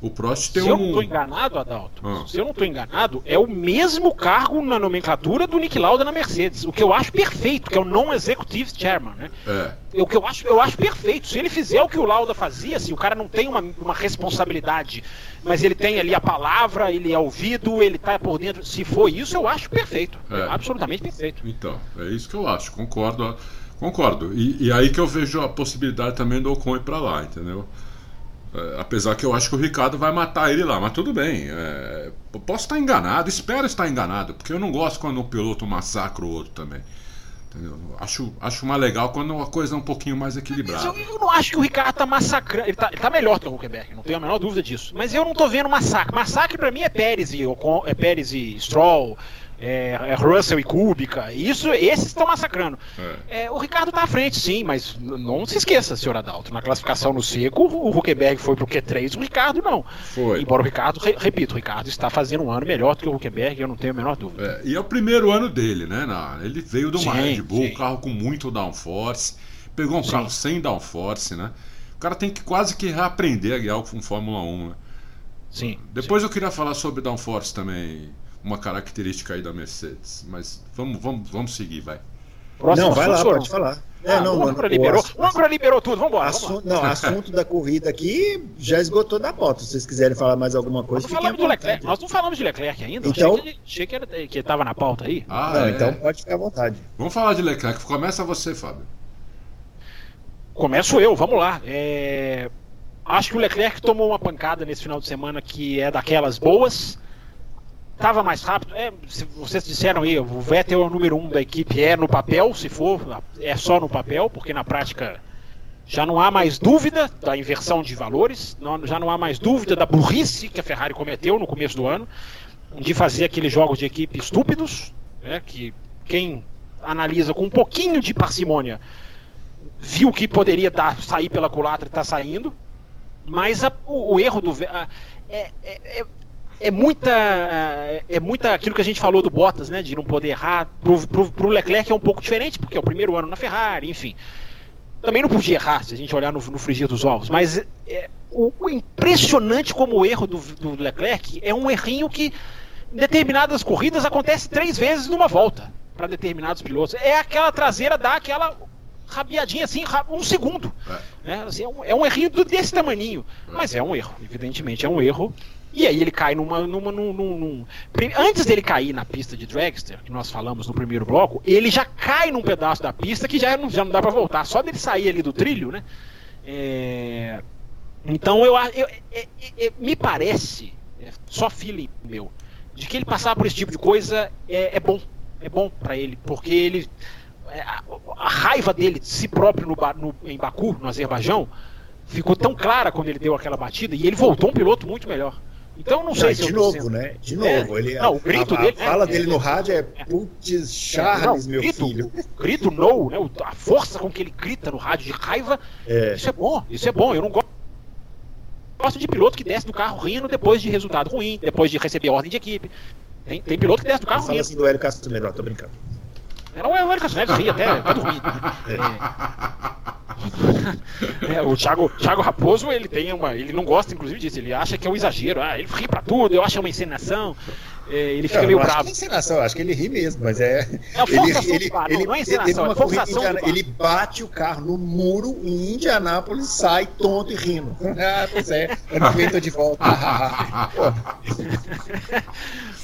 O Prost tem Se um. eu não estou enganado, Adalto, ah. se eu não estou enganado, é o mesmo cargo na nomenclatura do Nick Lauda na Mercedes. O que eu acho perfeito, que é o non-executive chairman, né? É. O que eu acho, eu acho perfeito. Se ele fizer o que o Lauda fazia, se o cara não tem uma, uma responsabilidade, mas ele tem ali a palavra, ele é ouvido, ele está por dentro. Se for isso, eu acho perfeito. É. absolutamente perfeito. Então, é isso que eu acho, concordo. Concordo. E, e aí que eu vejo a possibilidade também do Ocon ir para lá, entendeu? É, apesar que eu acho que o Ricardo vai matar ele lá, mas tudo bem. É, posso estar enganado, espero estar enganado, porque eu não gosto quando um piloto massacra o outro também. Acho, acho mais legal quando a coisa é um pouquinho mais equilibrada. Eu, eu, não acho que o Ricardo tá massacrando. Ele tá, ele tá melhor que o Huckenberg, não tenho a menor dúvida disso. Mas eu não tô vendo massacre. Massacre para mim é Pérez e, é Pérez e Stroll é, é Russell e Kubica. Isso, esses estão massacrando. É. É, o Ricardo está à frente, sim, mas não se esqueça, senhor Adalto. Na classificação no seco, o Huckenberg foi pro Q3, o Ricardo não. Foi. Embora o Ricardo, re, repito, o Ricardo está fazendo um ano melhor do que o Huckenberg, eu não tenho a menor dúvida. É, e é o primeiro ano dele, né? Na, ele veio de uma sim, Red Bull, sim. carro com muito downforce, pegou um sim. carro sem downforce, né? O cara tem que quase que reaprender a guiar com Fórmula 1, né? Sim. Depois eu queria falar sobre downforce também uma característica aí da Mercedes. Mas vamos, vamos, vamos seguir, vai. Próximo não, vai lá, pode falar. É, ah, não, o Âncora liberou, o liberou tudo, vamos embora. Assunto, não, *laughs* assunto da corrida aqui já esgotou da pauta. Se vocês quiserem falar mais alguma coisa, nós, falamos do Leclerc, nós não falamos de Leclerc ainda. Então, achei que, achei que, era, que tava na pauta aí. Ah, não, é. então pode ficar à vontade. Vamos falar de Leclerc. Começa você, Fábio. Começo eu, vamos lá. É... Acho que o Leclerc tomou uma pancada nesse final de semana que é daquelas boas estava mais rápido. É, vocês disseram aí, o Vettel é o número um da equipe, é no papel, se for, é só no papel, porque na prática já não há mais dúvida da inversão de valores, não, já não há mais dúvida da burrice que a Ferrari cometeu no começo do ano, de fazer aqueles jogos de equipe estúpidos, né, que quem analisa com um pouquinho de parcimônia viu que poderia dar, sair pela culatra e está saindo, mas a, o, o, erro do. A, é, é, é é muita é muita aquilo que a gente falou do Bottas, né, de não poder errar. Pro, pro, pro Leclerc é um pouco diferente, porque é o primeiro ano na Ferrari, enfim. Também não podia errar, se a gente olhar no, no frigir dos ovos, mas é, o, o, impressionante como o erro do, do Leclerc é um errinho que em determinadas corridas acontece três vezes numa volta para determinados pilotos. É aquela traseira dá aquela rabiadinha assim, um segundo. É, né? assim, é, um, é um errinho desse tamaninho. É. Mas é um erro, evidentemente é um erro. E aí ele cai numa. numa num, num, num... Antes dele cair na pista de Dragster, que nós falamos no primeiro bloco, ele já cai num pedaço da pista que já não, já não dá para voltar. Só dele sair ali do trilho, né? É... Então eu, eu, eu, é, é, me parece, só feeling meu, de que ele passar por esse tipo de coisa é, é bom. É bom para ele, porque ele. É, a, a, raiva dele de si próprio no, no, em Baku, no Azerbaijão, ficou tão clara quando ele deu aquela batida e ele voltou um piloto muito melhor. Então não sei não, se de novo, né? De é. novo, é, ele não, o grito a, dele, a fala é, dele no rádio é, é putz, Charles, não, meu grito, filho. Grito no, né? A força com que ele grita no rádio de raiva, isso é bom, isso é bom. Eu não gosto gosto de piloto que desce do carro rindo depois de resultado ruim, depois de receber ordem de equipe. Tem, tem piloto que desce do carro rindo. Fala assim do Hélio Castro Neves, tô brincando. É o Hélio Castro Neves ri até, até dormir. É. é, *laughs* o Thiago, Thiago Raposo, ele tem uma. Ele não gosta, inclusive, disso. Ele acha que é um exagero. Ah, ele ri pra tudo, eu acho é uma encenação. É, ele fica eu meio bravo. Acho que é encenação, acho que ele ri mesmo, mas é. É ele, ele, ele, não é encenação, é forçação ele bate o carro no muro em Indianápolis, sai tonto e rindo. ah, pois é, ano de volta. *laughs*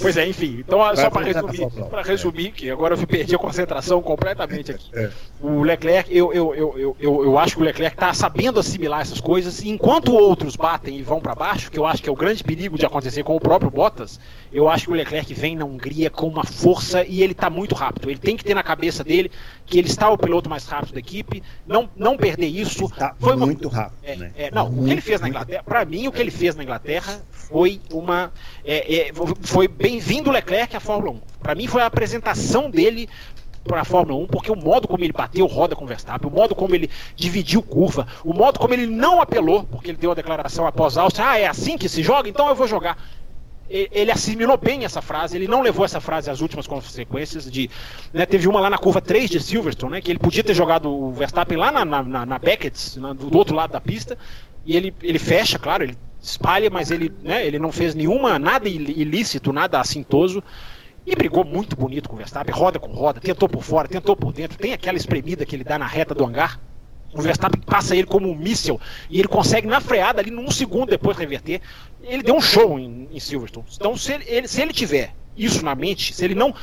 pois é, enfim. Então, só para resumir, para resumir, que agora eu perdi a concentração completamente aqui. É. O Leclerc, eu, eu, eu, eu, eu acho que o Leclerc está sabendo assimilar essas coisas, enquanto outros batem e vão para baixo, que eu acho que é o grande perigo de acontecer com o próprio Bottas, eu acho que o Leclerc vem na Hungria com uma força e ele está muito rápido. Ele tem que ter na cabeça dele que ele está o piloto mais rápido da equipe, não, não perder isso. Foi muito uma... rápido. É, né? é, não, muito, o que ele fez na Inglaterra, para mim, o que ele fez na Inglaterra foi uma. É, é foi bem-vindo o Leclerc à Fórmula 1. Para mim, foi a apresentação dele para a Fórmula 1, porque o modo como ele bateu roda com o Verstappen, o modo como ele dividiu curva, o modo como ele não apelou, porque ele deu a declaração após a Áustria, ah, é assim que se joga, então eu vou jogar ele assimilou bem essa frase, ele não levou essa frase às últimas consequências de. Né, teve uma lá na curva 3 de Silverstone, né, que ele podia ter jogado o Verstappen lá na, na, na Beckett, na, do outro lado da pista, e ele, ele fecha, claro, ele espalha, mas ele, né, ele não fez nenhuma, nada ilícito, nada assintoso. E brigou muito bonito com o Verstappen, roda com roda, tentou por fora, tentou por dentro, tem aquela espremida que ele dá na reta do hangar, o Verstappen passa ele como um míssil e ele consegue na freada ali num segundo depois reverter. Ele deu um show em, em Silverstone. Então, se ele, se ele tiver isso na mente, se ele não.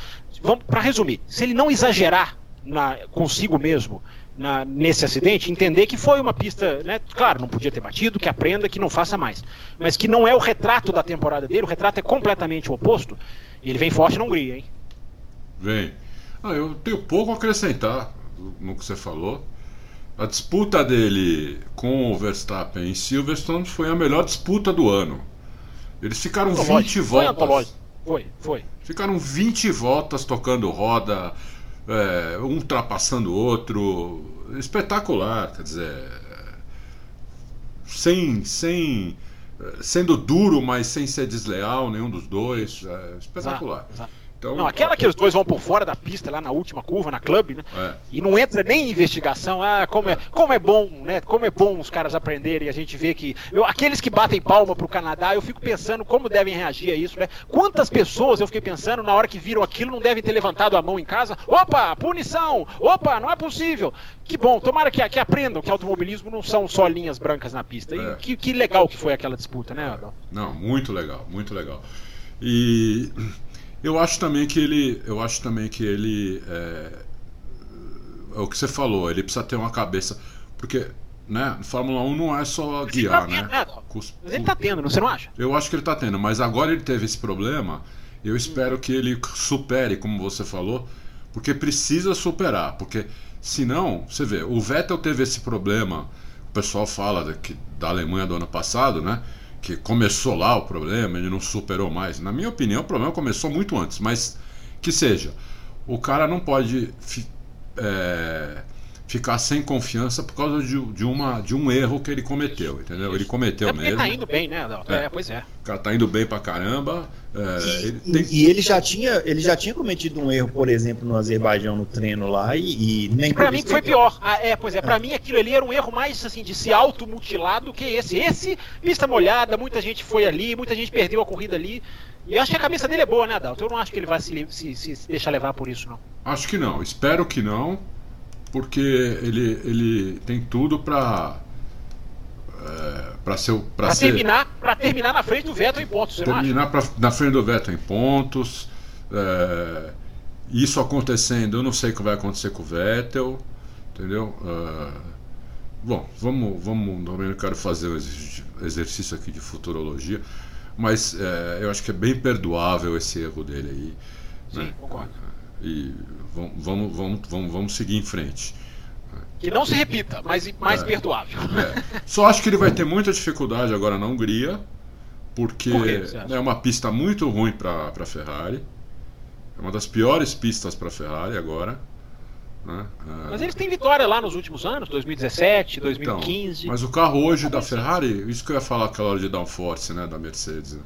Vamos para resumir, se ele não exagerar na, consigo mesmo na, nesse acidente, entender que foi uma pista, né? Claro, não podia ter batido, que aprenda, que não faça mais. Mas que não é o retrato da temporada dele, o retrato é completamente o oposto. Ele vem forte na Hungria, hein? Vem. Ah, eu tenho pouco a acrescentar no que você falou. A disputa dele com o Verstappen em Silverstone foi a melhor disputa do ano. Eles ficaram 20 voltas. Foi, foi. Ficaram 20 voltas tocando roda, é, um ultrapassando o outro. Espetacular, quer dizer. Sem, sem. Sendo duro, mas sem ser desleal, nenhum dos dois. É, espetacular. Exato, exato. Então, não, aquela que os dois vão por fora da pista lá na última curva, na clube, né? É. E não entra nem em investigação. Ah, como é, como é bom, né? Como é bom os caras aprenderem. A gente vê que. Eu, aqueles que batem palma pro Canadá, eu fico pensando como devem reagir a isso, né? Quantas pessoas eu fiquei pensando na hora que viram aquilo não devem ter levantado a mão em casa. Opa, punição! Opa, não é possível! Que bom, tomara que, que aprendam que automobilismo não são só linhas brancas na pista. E é. que, que legal que foi aquela disputa, né, Adão? Não, muito legal, muito legal. E eu acho também que ele. Eu acho também que ele. É, é o que você falou, ele precisa ter uma cabeça. Porque, né, Fórmula 1 não é só guiar, tá né? né mas ele tá tendo, você não acha? Eu acho que ele tá tendo, mas agora ele teve esse problema. Eu espero que ele supere, como você falou, porque precisa superar. Porque senão, você vê, o Vettel teve esse problema. O pessoal fala que, da Alemanha do ano passado, né? Que começou lá o problema, ele não superou mais. Na minha opinião, o problema começou muito antes, mas que seja, o cara não pode é, ficar sem confiança por causa de, de, uma, de um erro que ele cometeu, entendeu? Isso. Ele cometeu é mesmo. Ele tá indo bem, né, Adalto? É. é, pois é. O cara tá indo bem pra caramba. É, e, ele tem... e, ele já tinha ele já tinha cometido um erro, por exemplo, no Azerbaijão no treino lá e, e nem Pra mim foi pior. Ah, é, pois é, pra mim aquilo ali era um erro mais assim de se automutilar do que esse. Esse, pista molhada, muita gente foi ali, muita gente perdeu a corrida ali. E eu acho que a cabeça dele é boa, né, Adalto? Eu não acho que ele vai se, se, se deixar levar por isso, não. Acho que não, espero que não porque ele, ele tem tudo para é, para ser para terminar para terminar na frente do Vettel em pontos terminar pra, na frente do Vettel em pontos é, isso acontecendo eu não sei o que vai acontecer com o Vettel entendeu? É, bom vamos vamos não quero fazer o exercício aqui de futurologia mas é, eu acho que é bem perdoável esse erro dele aí sim né? concordo e vamos, vamos, vamos, vamos seguir em frente. Que não se repita, mas mais é, perdoável. É. Só acho que ele vai ter muita dificuldade agora na Hungria, porque é uma pista muito ruim para a Ferrari. É uma das piores pistas para a Ferrari agora. Né? É. Mas eles têm vitória lá nos últimos anos, 2017, 2015. Então, mas o carro hoje da Ferrari, isso que eu ia falar aquela hora de downforce, né, da Mercedes. Né?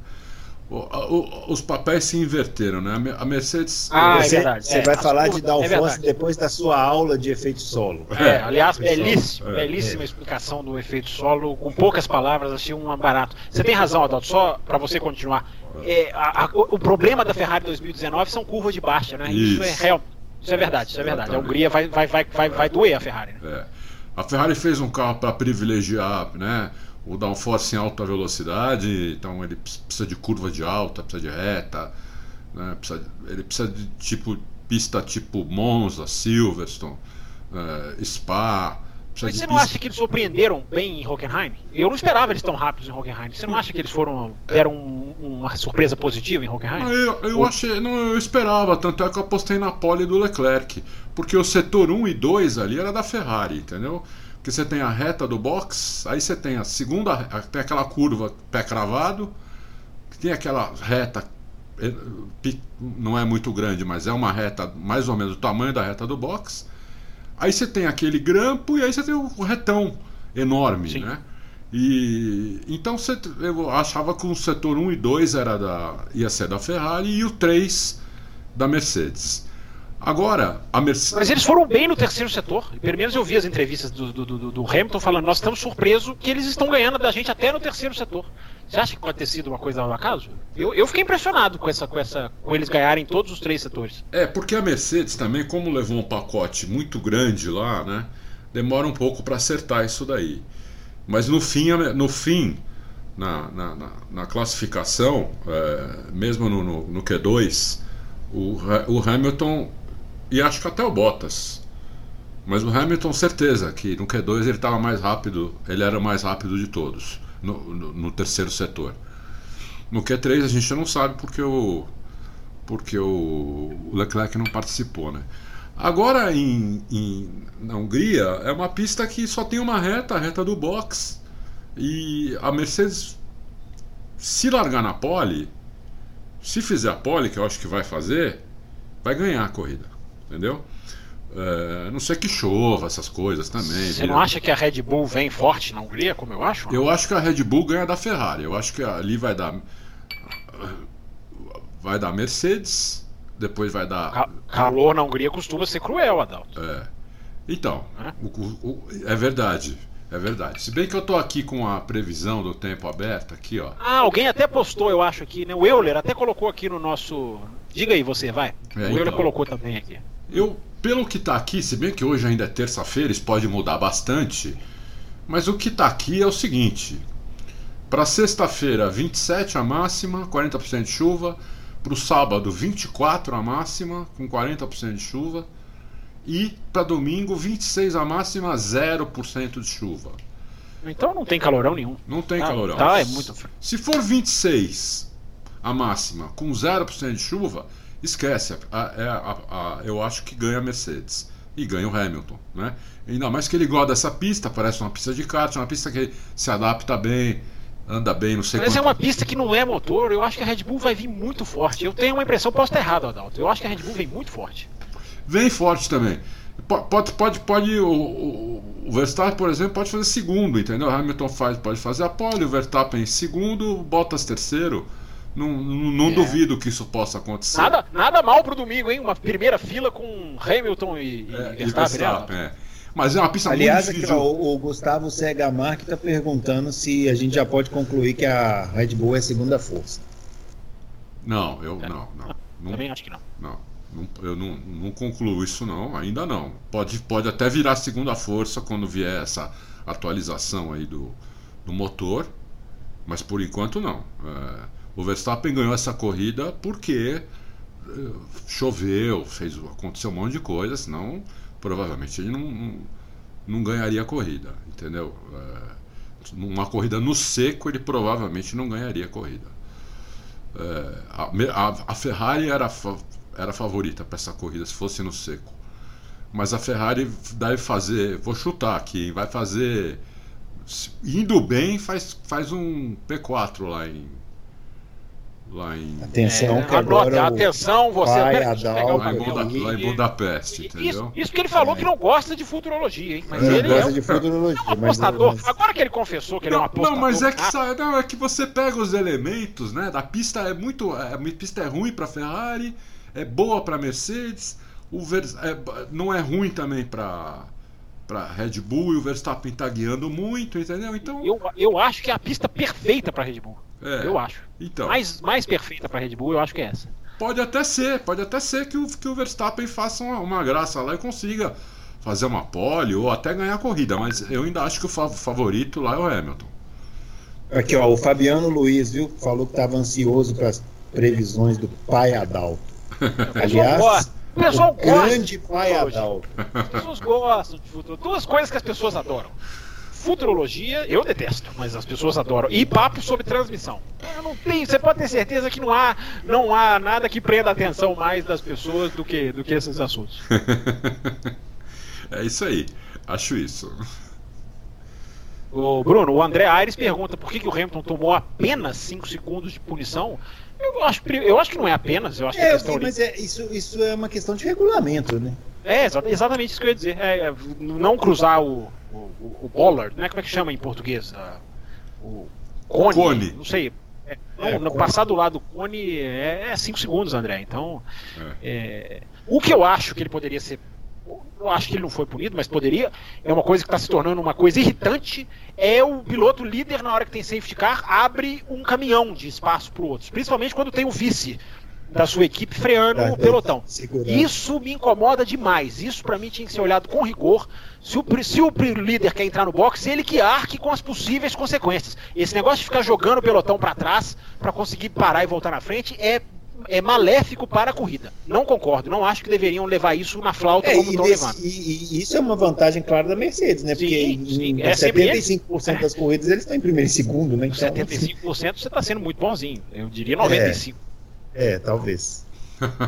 Os papéis se inverteram, né? A Mercedes. Ah, você, é verdade. Você é, vai falar de downforce é depois da sua aula de efeito solo. É, é aliás, belíssima, é. belíssima explicação do efeito solo, com poucas palavras, achei um barato. Você tem razão, Adalto, só para você continuar. A, a, o problema da Ferrari 2019 são curvas de baixa, né? Isso, isso é real. Isso é verdade, isso é verdade. A Hungria vai, vai, vai, vai, vai doer a Ferrari. Né? A Ferrari fez um carro para privilegiar, né? O downforce em alta velocidade, então ele precisa de curva de alta, precisa de reta, né? precisa, ele precisa de tipo pista tipo Monza, Silverstone, uh, Spa. Mas você não acha que eles surpreenderam bem em Hockenheim? Eu não esperava eles tão rápidos em Hockenheim. Você não acha que eles foram deram um, uma surpresa positiva em Hockenheim? Eu, eu Ou... achei, não, eu esperava, tanto é que eu apostei na pole do Leclerc, porque o setor 1 e 2 ali era da Ferrari, entendeu? Que você tem a reta do box, aí você tem a segunda, tem aquela curva pé cravado, tem aquela reta eh, não é muito grande, mas é uma reta mais ou menos do tamanho da reta do box. Aí você tem aquele grampo e aí você tem o retão enorme, Sim. né? E então você, eu achava que o setor 1 e 2 era da, ia ser da Ferrari e o 3 da Mercedes. Agora, a Mercedes. Mas eles foram bem no terceiro setor. Pelo menos eu vi as entrevistas do, do, do, do Hamilton falando: nós estamos surpresos que eles estão ganhando da gente até no terceiro setor. Você acha que pode ter sido uma coisa ao acaso? Eu, eu fiquei impressionado com essa, com essa, com eles ganharem todos os três setores. É, porque a Mercedes também, como levou um pacote muito grande lá, né? Demora um pouco para acertar isso daí. Mas no fim, no fim, na, na, na, na classificação, é, mesmo no, no, no Q2, o, o Hamilton e acho que até o Bottas. Mas o Hamilton, certeza que no Q2 ele estava mais rápido, ele era o mais rápido de todos, no, no, no, terceiro setor. No Q3 a gente não sabe porque o, porque o Leclerc não participou, né? Agora em, em, na Hungria é uma pista que só tem uma reta, a reta do box. E a Mercedes, se largar na pole, se fizer a pole, que eu acho que vai fazer, vai ganhar a corrida. Entendeu? É, não sei que chova, essas coisas também. Você não acha que a Red Bull vem forte na Hungria, como eu acho? Eu acho que a Red Bull ganha da Ferrari. Eu acho que ali vai dar. Vai dar Mercedes, depois vai dar. Calor na Hungria costuma ser cruel, Adalto. É. Então, é, o, o, é verdade. É verdade. Se bem que eu tô aqui com a previsão do tempo aberta aqui, ó. Ah, alguém até postou, eu acho aqui, né? O Euler até colocou aqui no nosso. Diga aí você, vai. É, o Euler então. colocou também aqui. Eu, pelo que está aqui, se bem que hoje ainda é terça-feira, isso pode mudar bastante, mas o que está aqui é o seguinte: para sexta-feira, 27 a máxima, 40% de chuva. Para o sábado, 24 a máxima, com 40% de chuva. E para domingo, 26 a máxima, 0% de chuva. Então não tem calorão nenhum. Não tem tá, calorão. Tá, é muito frio. Se for 26 a máxima, com 0% de chuva, esquece. A, a, a, eu acho que ganha a Mercedes. E ganha o Hamilton. Né? Ainda mais que ele gosta dessa pista, parece uma pista de kart, uma pista que se adapta bem, anda bem, não sei Mas quanto... é uma pista que não é motor, eu acho que a Red Bull vai vir muito forte. Eu tenho uma impressão, posso estar errado, Adalto. Eu acho que a Red Bull vem muito forte. Vem forte também. Pode, pode, pode o, o, Verstappen, por exemplo, pode fazer segundo, entendeu? Hamilton faz, pode fazer a pole, o Verstappen segundo, Bottas terceiro. Não, não, não é. duvido que isso possa acontecer. Nada, nada mal pro domingo, hein? Uma primeira fila com Hamilton e, e é, Verstappen. E Verstappen é. Mas é uma pista Aliás, muito difícil. Aliás, o, o Gustavo Segamar que está perguntando se a gente já pode concluir que a Red Bull é a segunda força. Não, eu não, não. não Também acho que não. Eu não, não concluo isso não, ainda não. Pode, pode até virar segunda força quando vier essa atualização aí do, do motor, mas por enquanto não. É, o Verstappen ganhou essa corrida porque é, choveu, fez, aconteceu um monte de coisa, senão provavelmente ele não, não, não ganharia a corrida, entendeu? É, corrida no seco ele provavelmente não ganharia a corrida. É, a, a, a Ferrari era era a favorita para essa corrida, se fosse no seco. Mas a Ferrari deve fazer, vou chutar aqui, vai fazer. Indo bem, faz, faz um P4 lá em. Lá em. Atenção, é, que agora. atenção, você. Vai, Adal, lá, em Buda, lá em Budapeste, entendeu? Isso, isso que ele falou é. que não gosta de futurologia, hein? Mas não, ele gosta é, de futurologia. É um apostador. Mas... Agora que ele confessou que ele é um apostador. Não, mas é que, não, é que você pega os elementos, né? Da pista é muito. A pista é ruim para Ferrari é boa para Mercedes, o Vers é, não é ruim também para para Red Bull e o Verstappen está guiando muito, entendeu? Então eu, eu acho que é a pista perfeita para Red Bull. É, eu acho. Então mais mais perfeita para Red Bull, eu acho que é essa. Pode até ser, pode até ser que o, que o Verstappen faça uma, uma graça lá e consiga fazer uma pole ou até ganhar a corrida, mas eu ainda acho que o favorito lá é o Hamilton. Aqui, ó, o Fabiano Luiz, viu? Falou que estava ansioso para as previsões do pai Adalto. Aliás, o pessoal o grande pai Adalto. As pessoas gostam de futuro. Duas coisas que as pessoas adoram. Futurologia, eu detesto, mas as pessoas adoram. E papo sobre transmissão. Eu não tenho, você pode ter certeza que não há, não há nada que prenda a atenção mais das pessoas do que, do que esses assuntos. *laughs* é isso aí. Acho isso. O Bruno, o André Aires pergunta por que, que o Hamilton tomou apenas 5 segundos de punição eu acho, eu acho que não é apenas, eu acho é, que a questão mas é, isso, isso é uma questão de regulamento, né? É, exatamente isso que eu ia dizer. É, é, não cruzar o, o, o bollard, né? Como é que chama em português? O cone, cone. Não sei. É, não, é, no cone. passar do lado do cone é 5 segundos, André. Então, é. o que eu acho que ele poderia ser eu acho que ele não foi punido, mas poderia. É uma coisa que está se tornando uma coisa irritante. É o piloto líder, na hora que tem safety car, abre um caminhão de espaço para o outro. Principalmente quando tem o vice da sua equipe freando o pelotão. Isso me incomoda demais. Isso para mim tinha que ser olhado com rigor. Se o, se o líder quer entrar no box, ele que arque com as possíveis consequências. Esse negócio de ficar jogando o pelotão para trás para conseguir parar e voltar na frente é é maléfico para a corrida. Não concordo, não acho que deveriam levar isso na flauta é, como estão levando. E, e, isso é uma vantagem clara da Mercedes, né? Porque sim, sim. em, é 75% das corridas eles estão em primeiro e segundo, né? Então... 75% você está sendo muito bonzinho. Eu diria 95%. É, é talvez.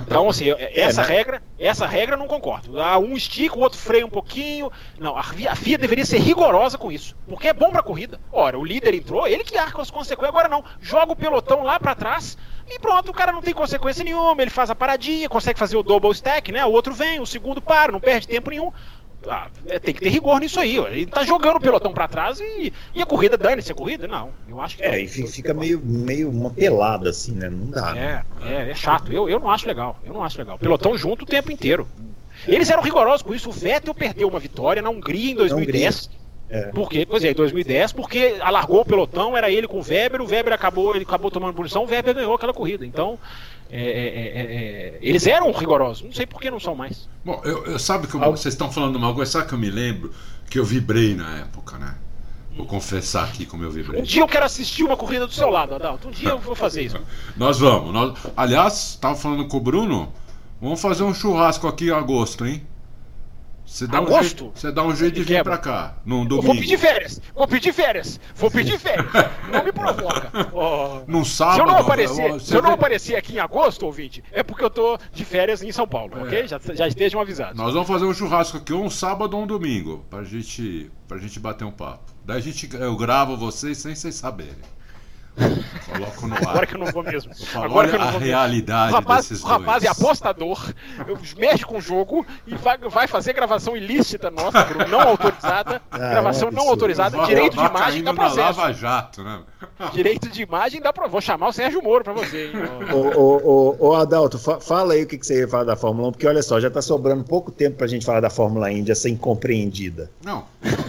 Então, assim, *laughs* essa é, né? regra, essa regra não concordo. Ah, um estica, o outro freia um pouquinho. Não, a FIA, a FIA deveria ser rigorosa com isso, porque é bom para a corrida. Ora, o líder entrou, ele que arca as consequências. Agora não, joga o pelotão lá para trás e pronto, o cara não tem consequência nenhuma, ele faz a paradinha, consegue fazer o double stack, né? O outro vem, o segundo para, não perde tempo nenhum. Ah, é, tem que ter rigor nisso aí. Ó. Ele tá jogando o pelotão para trás e, e a corrida dane-se a corrida? Não, eu acho que. É, e fica meio, meio uma pelada assim, né? Não dá. Né? É, é, é chato. Eu, eu não acho legal. Eu não acho legal. Pelotão junto o tempo inteiro. Eles eram rigorosos com isso. O Vettel perdeu uma vitória na Hungria em 2010. É. Por quê? Pois é, em 2010, porque alargou o pelotão, era ele com o Weber, o Weber acabou, ele acabou tomando punição, o Weber ganhou aquela corrida. Então, é, é, é, é eles eram rigorosos, não sei por que não são mais. Bom, eu, eu sabe que eu, vocês estão falando uma coisa, sabe que eu me lembro que eu vibrei na época, né? Vou confessar aqui como eu vibrei. Um dia eu quero assistir uma corrida do seu lado, Adalto. Um dia eu vou fazer isso. *laughs* nós vamos. Nós... Aliás, estava falando com o Bruno, vamos fazer um churrasco aqui em agosto, hein? Você dá, um jeito, você dá um jeito de vir pra cá, num domingo. Vou pedir férias, vou pedir férias, vou pedir férias. não me provoca. Oh, *laughs* num sábado. Se eu não aparecer, se eu não aparecer aqui em agosto, ouvinte, é porque eu tô de férias em São Paulo, é. ok? Já, já estejam avisados. Nós vamos fazer um churrasco aqui, um sábado ou um domingo, pra gente, pra gente bater um papo. Daí a gente, eu gravo vocês sem vocês saberem. Coloco no ar. Agora que eu não vou mesmo. Falo, Agora que eu não a vou realidade o rapaz, desses o rapaz é apostador, mexe com o jogo e vai, vai fazer gravação ilícita nossa, Bruno, não autorizada. *laughs* Ah, gravação é não autorizada, Vai direito de imagem dá processo. Lava Jato, né? *laughs* Direito de imagem dá pra. Vou chamar o Sérgio Moro pra você, hein? Ô, ô, ô, ô, Adalto, fa- fala aí o que, que você ia falar da Fórmula 1, porque olha só, já tá sobrando pouco tempo pra gente falar da Fórmula Indy, essa incompreendida. Não.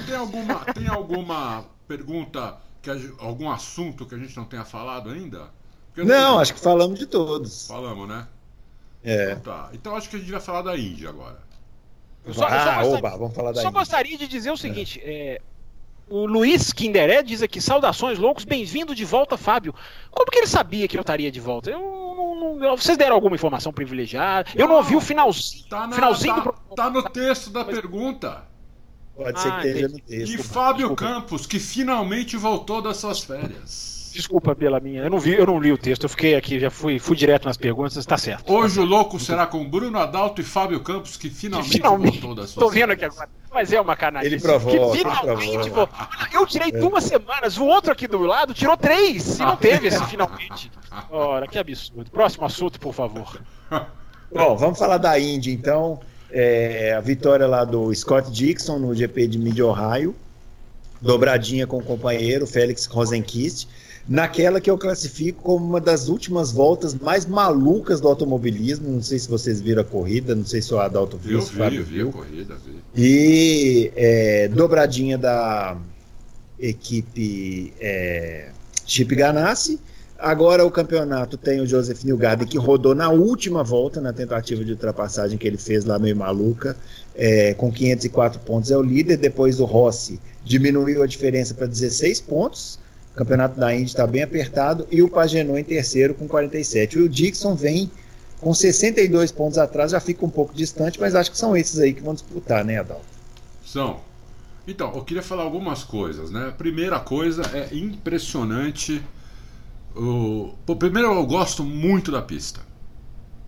Tem alguma, tem alguma pergunta, que algum assunto que a gente não tenha falado ainda? Porque eu Não, acho que falamos de todos. Falamos, né? É. Tá. Então acho que a gente vai falar da Índia agora. Eu só- eu só ah, gostaria- oba, vamos falar da Só Indy. gostaria de dizer o seguinte: é, o Luiz Kinderé diz aqui: saudações loucos, bem-vindo de volta, Fábio. Como que ele sabia que eu estaria de volta? Eu não- não- vocês deram alguma informação privilegiada? Eu não ouvi o finalzinho. Tá, na, finalzinho tá, do tá no texto da pergunta. Pode ser Ah, que esteja no texto. E Fábio desculpa. Campos, que finalmente voltou das suas férias. Desculpa pela minha. Eu não vi, eu não li o texto. Eu fiquei aqui, já fui, fui direto nas perguntas. Tá certo. Hoje o louco será com Bruno Adalto e Fábio Campos, que finalmente, Finalmente. voltou das suas Tô vendo aqui férias. agora. Mas é uma canagem. Ele provou, Que finalmente provou. vou- Eu tirei duas semanas. O outro aqui do lado tirou três. E não teve esse finalmente. Ora, que absurdo. Próximo assunto, por favor. Bom, vamos falar da Indy, então. É, a vitória lá do Scott Dixon no GP de Mid Ohio. Dobradinha com o companheiro Félix Rosenquist. Naquela que eu classifico como uma das últimas voltas mais malucas do automobilismo. Não sei se vocês viram a corrida, não sei se o Adalto viu, Eu vi, Fábio vi viu. a corrida, vi. E é, dobradinha da equipe é, Chip Ganassi. Agora o campeonato tem o Joseph Newgarden que rodou na última volta, na tentativa de ultrapassagem que ele fez lá meio maluca, é, com 504 pontos é o líder. Depois o Rossi diminuiu a diferença para 16 pontos. O campeonato da Indy está bem apertado. E o Pagenou em terceiro com 47. E o Dixon vem com 62 pontos atrás, já fica um pouco distante, mas acho que são esses aí que vão disputar, né, Adalto? São. Então, eu queria falar algumas coisas, né? Primeira coisa é impressionante. O... Pô, primeiro, eu gosto muito da pista.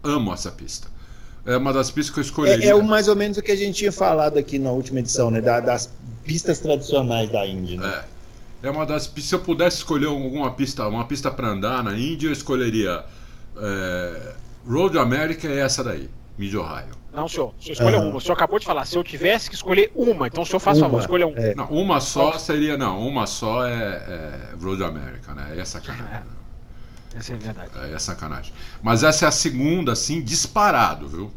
Amo essa pista. É uma das pistas que eu escolheria. É, é o mais ou menos o que a gente tinha falado aqui na última edição, né? da- das pistas tradicionais da Indy. Né? É. É uma das pistas. Se eu pudesse escolher alguma pista, uma pista para andar na Índia, eu escolheria é, Road America e essa daí, Mid Ohio. Não, senhor. O senhor escolha Aham. uma. O senhor acabou de falar. Se eu tivesse que escolher uma, então o senhor faz Uma, favor, escolha uma. é. Não, uma só seria. Não, uma só é, é Road America, né? Aí é sacanagem. *laughs* Essa é a verdade. Aí é sacanagem. Mas essa é a segunda, assim, disparado, viu?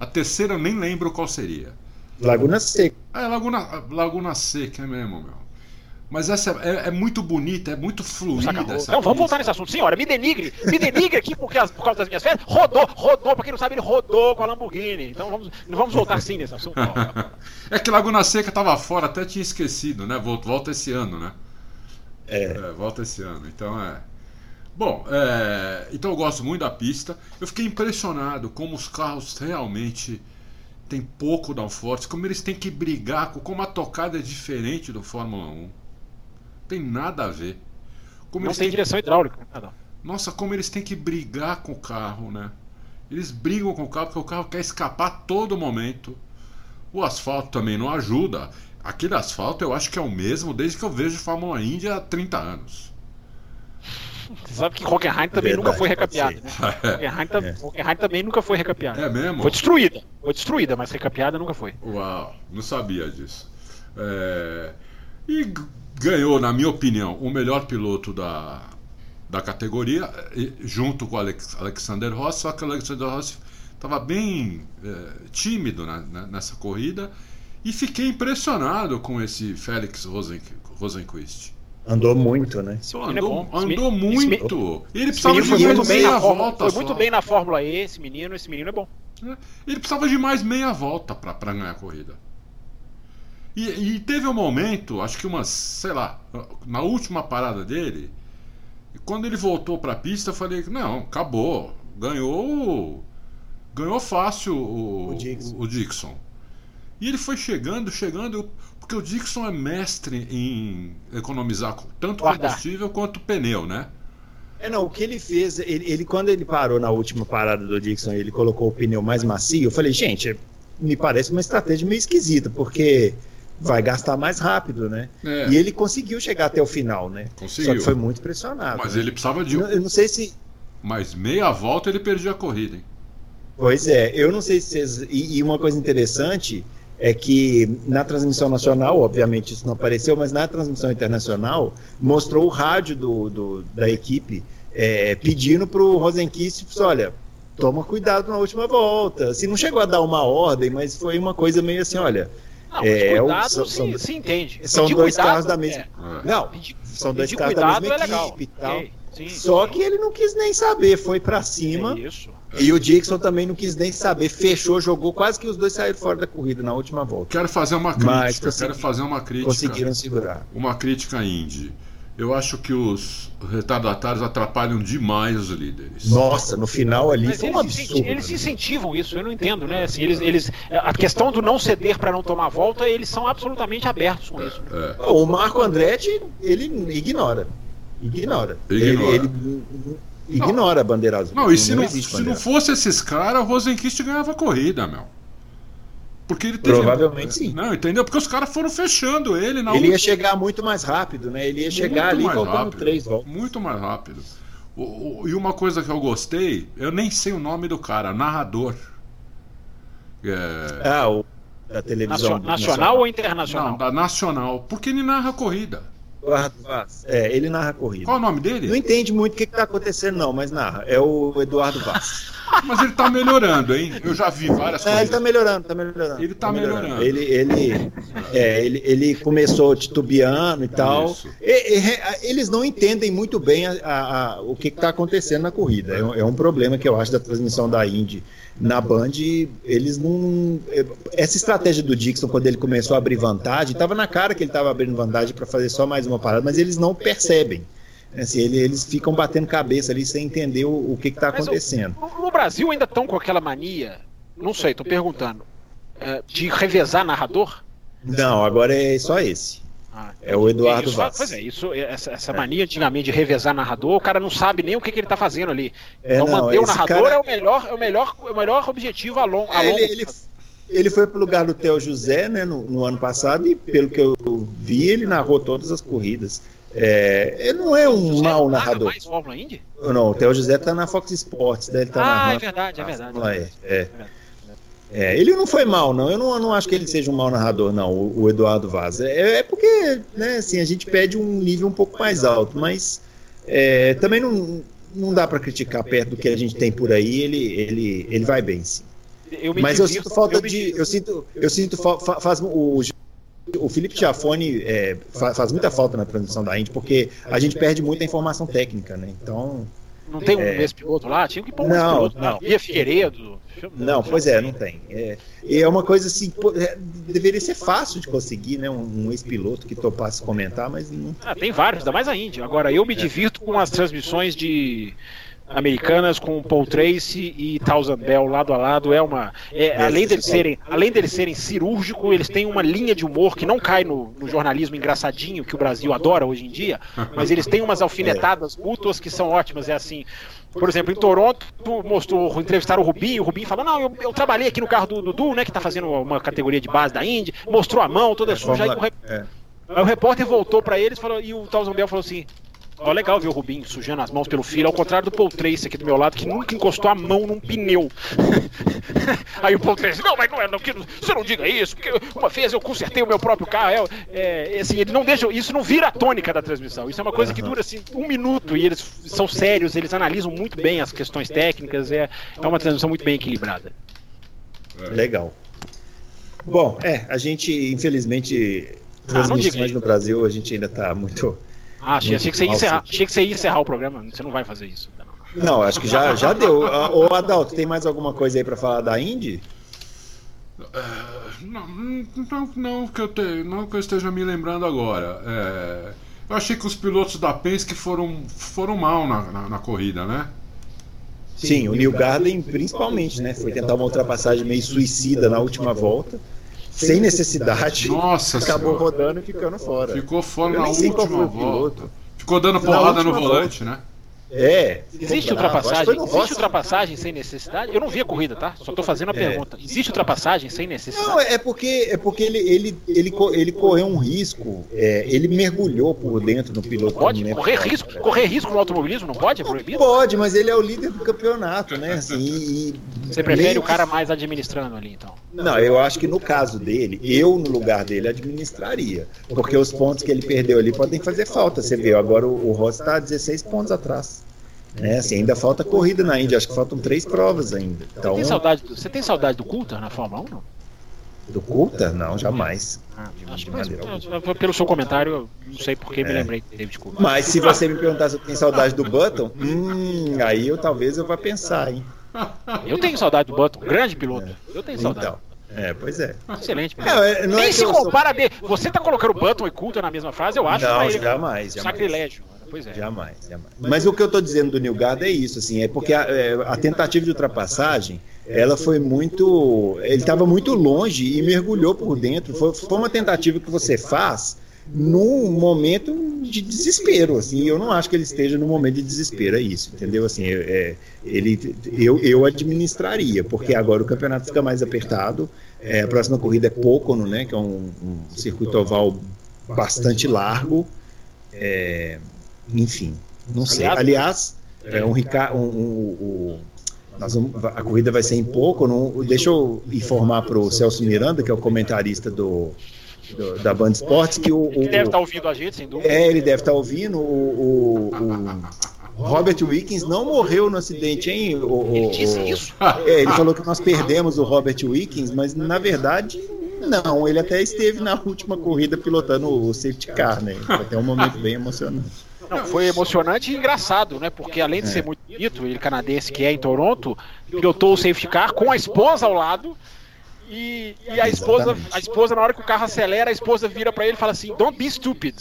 A terceira eu nem lembro qual seria. Laguna Seca. É Laguna, Laguna Seca, é mesmo, meu. Mas essa é, é muito bonita, é muito fluida. Não, vamos voltar nesse assunto. Senhora, me denigre. Me denigre aqui porque as- por causa das minhas férias. Rodou, rodou. Pra quem não sabe, ele rodou com a Lamborghini. Então vamos, não vamos voltar assim nesse assunto. *laughs* É que Laguna Seca tava fora, até tinha esquecido, né? Volta, volta esse ano, né? É. volta esse ano, então é. Bom, é, então eu gosto muito da pista. Eu fiquei impressionado como os carros realmente têm pouco downforce, como eles têm que brigar, com como a tocada é diferente do Fórmula 1. Tem nada a ver. Como Não tem direção hidráulica. Ah, não. Nossa, como eles têm que brigar com o carro, né? Eles brigam com o carro porque o carro quer escapar a todo momento. O asfalto também não ajuda. Aquele asfalto eu acho que é o mesmo desde que eu vejo Fórmula Indy há 30 anos. Você sabe que Hockenheim também Verdade, nunca foi pode recapeado, né? Hockenheim, tam- É. Hockenheim também nunca foi recapeado. É mesmo? Foi destruída. Foi destruída, mas recapeada nunca foi. Uau, não sabia disso. É, E ganhou, na minha opinião, o melhor piloto da, da categoria, junto com o Alex- Alexander Rossi, só que o Alexander Rossi estava bem é, tímido na- na- nessa corrida. E fiquei impressionado com esse Félix Rosen, Rosenquist. Andou muito, né? É Andou, andou muito. Ele precisava de mais meia Fórmula, volta foi só. muito bem na Fórmula E, esse menino, esse menino é bom. Ele precisava de mais meia volta para ganhar a corrida. E, e teve um momento, acho que umas, sei lá, na última parada dele, quando ele voltou para a pista, eu falei: não, acabou, ganhou, ganhou fácil o, O Dixon. o- o Dixon. E ele foi chegando, chegando, porque o Dixon é mestre em economizar tanto Guardar. combustível quanto pneu, né? É, não, o que ele fez, ele, ele- quando ele parou na última parada do Dixon, ele colocou o pneu mais macio, eu falei, gente, me parece uma estratégia meio esquisita, porque vai gastar mais rápido, né? É. E ele conseguiu chegar até o final, né? Conseguiu. Só que foi muito pressionado. Mas né? ele precisava de. Eu não sei se. Mas meia volta ele perdia a corrida, hein? Pois é, eu não sei se vocês. E, e uma coisa interessante é que na transmissão nacional, obviamente isso não apareceu, mas na transmissão internacional mostrou o rádio do, do da equipe é, pedindo para o Rosenquist, olha, toma cuidado na última volta. Assim, não chegou a dar uma ordem, mas foi uma coisa meio assim, olha. Não, é, cuidado, são, se, se entende. São pedir dois cuidado, carros da mesma. É. Não, pedir, são dois carros da mesma é equipe e tal. Okay. Sim, Só sim. que ele não quis nem saber, foi para cima. É isso. E o Dixon também não quis nem saber, fechou, jogou, quase que os dois saíram fora da corrida na última volta. Quero fazer uma crítica, Mas, quero fazer uma crítica. Conseguiram segurar. Uma crítica Indy. Eu acho que os retardatários atrapalham demais os líderes. Nossa, no final ali Mas foi um absurdo. Eles incentivam isso, eu não entendo, né? Assim, eles, eles, a questão do não ceder para não tomar volta, eles são absolutamente abertos com isso. É, é. O Marco Andretti, ele ignora. Ignora. Ignora. Ele, ele ignora não. a bandeira azul. Não, e se não, não se não fosse esses caras, o Rosenquist ganhava a corrida, meu. Porque ele teve... Provavelmente sim. Não, entendeu? Porque os caras foram fechando ele na Ele última... ia chegar muito mais rápido, né? Ele ia chegar muito ali faltando três voltas. Muito mais rápido. O, o, e uma coisa que eu gostei, eu nem sei o nome do cara, narrador. É... Ah, o da televisão. Nacional, nacional ou internacional? Não, da nacional. Porque ele narra a corrida. Eduardo Vaz. É, ele narra a corrida. Qual o nome dele? Não entende muito o que está acontecendo, não, mas narra. É o Eduardo Vaz. *laughs* mas ele está melhorando, hein? Eu já vi várias é, coisas. Ele está melhorando, está melhorando. Ele está tá melhorando. melhorando. Ele, ele, é, ele, ele começou titubeando e tal. E, e, eles não entendem muito bem a, a, a, o que está acontecendo na corrida. É, é um problema que eu acho da transmissão da Indy na Band, eles não. Essa estratégia do Dixon, quando ele começou a abrir vantagem, estava na cara que ele estava abrindo vantagem para fazer só mais uma parada, mas eles não percebem. Assim, eles ficam batendo cabeça ali sem entender o, o que está acontecendo. O, no Brasil ainda estão com aquela mania, não sei, estou perguntando, é, de revezar narrador? Não, agora é só esse. Ah, é o Eduardo isso, Vaz. Pois é, isso, essa, essa mania antigamente de revezar narrador, o cara não sabe nem o que, que ele está fazendo ali. É, então não, manter o narrador cara... é, o melhor, é, o melhor, é o melhor objetivo a, long, a é, longo ele, ele, ele, foi pro lugar do Theo José né, no, no, ano passado e, pelo que eu vi, ele narrou todas as corridas. É, ele não é um mau narrador. Mais Fórmula Indy? Não, o Theo José está na Fox Sports. Né, ele tá ah, narrando, é verdade, é verdade. É, é. é verdade. É, ele não foi mal, não. Eu não, não acho que ele seja um mau narrador, não, o, o Eduardo Vaz. É, é, porque, né, assim, a gente pede um nível um pouco mais alto, mas é, também não, não dá para criticar perto do que a gente tem por aí. Ele, ele, ele vai bem, sim. Eu mas eu sinto falta de, eu sinto, eu sinto fa, faz o o Felipe Giafone é, faz, faz muita falta na transmissão da Indy, porque a gente perde muita informação técnica, né? Então. Não tem um é... piloto lá? Tinha que pôr um não, piloto não. Via Figueiredo. Não, pois é, não tem. É, é uma coisa assim, é, deveria ser fácil de conseguir, né? Um, um ex-piloto que topasse comentar, mas não. Ah, tem vários, ainda mais a Indy. Agora, eu me divirto com as transmissões de americanas com Paul Tracy e Thousand Bell lado a lado. É uma é, além deles serem além deles serem cirúrgico eles têm uma linha de humor que não cai no, no, jornalismo engraçadinho que o Brasil adora hoje em dia mas eles têm umas alfinetadas mútuas que são ótimas. É assim por exemplo, em Toronto, mostrou, entrevistaram o Rubinho, o Rubinho falou, não, eu, eu, trabalhei aqui no carro do Dudu, né, que tá fazendo uma categoria de base da Indy, mostrou a mão toda é, suja, aí o, rep... é. aí o repórter voltou para eles falou, e o Thousand Bell falou assim, Ó, legal ver o Rubinho sujando as mãos pelo filho, ao contrário do Paul Tracy aqui do meu lado, que nunca encostou a mão num pneu. *laughs* Aí o Paul Tracy, não, mas não é, não, que, você não diga isso, porque uma vez eu consertei o meu próprio carro. É, é, assim, ele não deixa, isso não vira a tônica da transmissão. Isso é uma coisa que dura assim um minuto e eles são sérios, eles analisam muito bem as questões técnicas, é, é uma transmissão muito bem equilibrada. Legal. Bom, é, a gente, infelizmente, ah, transmissões ah, no Brasil, a gente ainda está muito ah, achei, achei, que você ia encerrar, achei que você ia encerrar o programa. Você não vai fazer isso. Não, acho que já, já deu. Ah, ô Adalto, tem mais alguma coisa aí para falar da Indy? É, não, não, não, que eu te, não que eu esteja me lembrando agora. É, eu achei que os pilotos da Penske foram, foram mal na, na, na corrida, né? Sim, o New Garden principalmente, né? Foi tentar uma ultrapassagem meio suicida na última volta sem necessidade. Nossa Acabou senhora. rodando e ficando fora. Ficou fora na última volta. Ficou dando porrada no volante, volta. né? É. Existe ultrapassagem? Existe ultrapassagem sem necessidade? Eu não vi a corrida, tá? Só tô fazendo a é. pergunta. Existe ultrapassagem sem necessidade? Não, é porque, é porque ele, ele, ele, ele correu um risco. É, ele mergulhou por dentro do piloto. Pode correr risco? Correr risco no automobilismo não pode? É proibido? Pode, mas ele é o líder do campeonato, né? Assim, *laughs* e, Você prefere o cara mais administrando ali, então? Não, eu acho que no caso dele, eu no lugar dele administraria. Porque os pontos que ele perdeu ali podem fazer falta. Você vê, agora o, o Rossi está 16 pontos atrás. É, assim, ainda falta corrida na Índia, acho que faltam três provas ainda. Então, você, tem saudade, você tem saudade do Coulter na Fórmula 1? Não? Do Coulter? Não, jamais. Ah, mas, pelo seu comentário, não sei porque é. me lembrei de David Coulter. Mas se você me perguntar se eu tenho saudade do Button, hum, aí eu talvez eu vá pensar, hein? Eu tenho saudade do Button, grande piloto. Eu tenho saudade. Então. É, pois é. Excelente. É, Nem é se compara sou... Você tá colocando Button e Coulter na mesma frase, eu acho. Não, jamais, jamais. Sacrilégio. Pois é. Jamais, jamais. Mas o que eu estou dizendo do Nilgado é isso, assim, é porque a, é, a tentativa de ultrapassagem, ela foi muito, ele estava muito longe e mergulhou por dentro. Foi, foi uma tentativa que você faz num momento de desespero, assim, eu não acho que ele esteja no momento de desespero, é isso, entendeu? Assim, é, ele, eu, eu administraria, porque agora o campeonato fica mais apertado, é, a próxima corrida é Pocono, né, que é um, um circuito oval bastante largo, é, enfim, não sei. Aliás, é um, um, um, nós vamos, a corrida vai ser em pouco. Não, deixa eu informar para o Celso Miranda, que é o comentarista do, do da Band Esportes, que o, o, ele deve estar tá ouvindo a gente, sem dúvida. É, ele deve estar tá ouvindo. O, o, Robert Wickens não morreu no acidente, hein? O, ele disse isso? É, ele falou que nós perdemos o Robert Wickens, mas na verdade não. Ele até esteve na última corrida pilotando o safety car, né? Foi até um momento bem emocionante. Não, foi emocionante e engraçado, né? Porque além de ser muito bonito, ele canadense que é em Toronto, pilotou o safety car com a esposa ao lado. E, e a esposa, a esposa, na hora que o carro acelera, a esposa vira para ele e fala assim: Don't be stupid.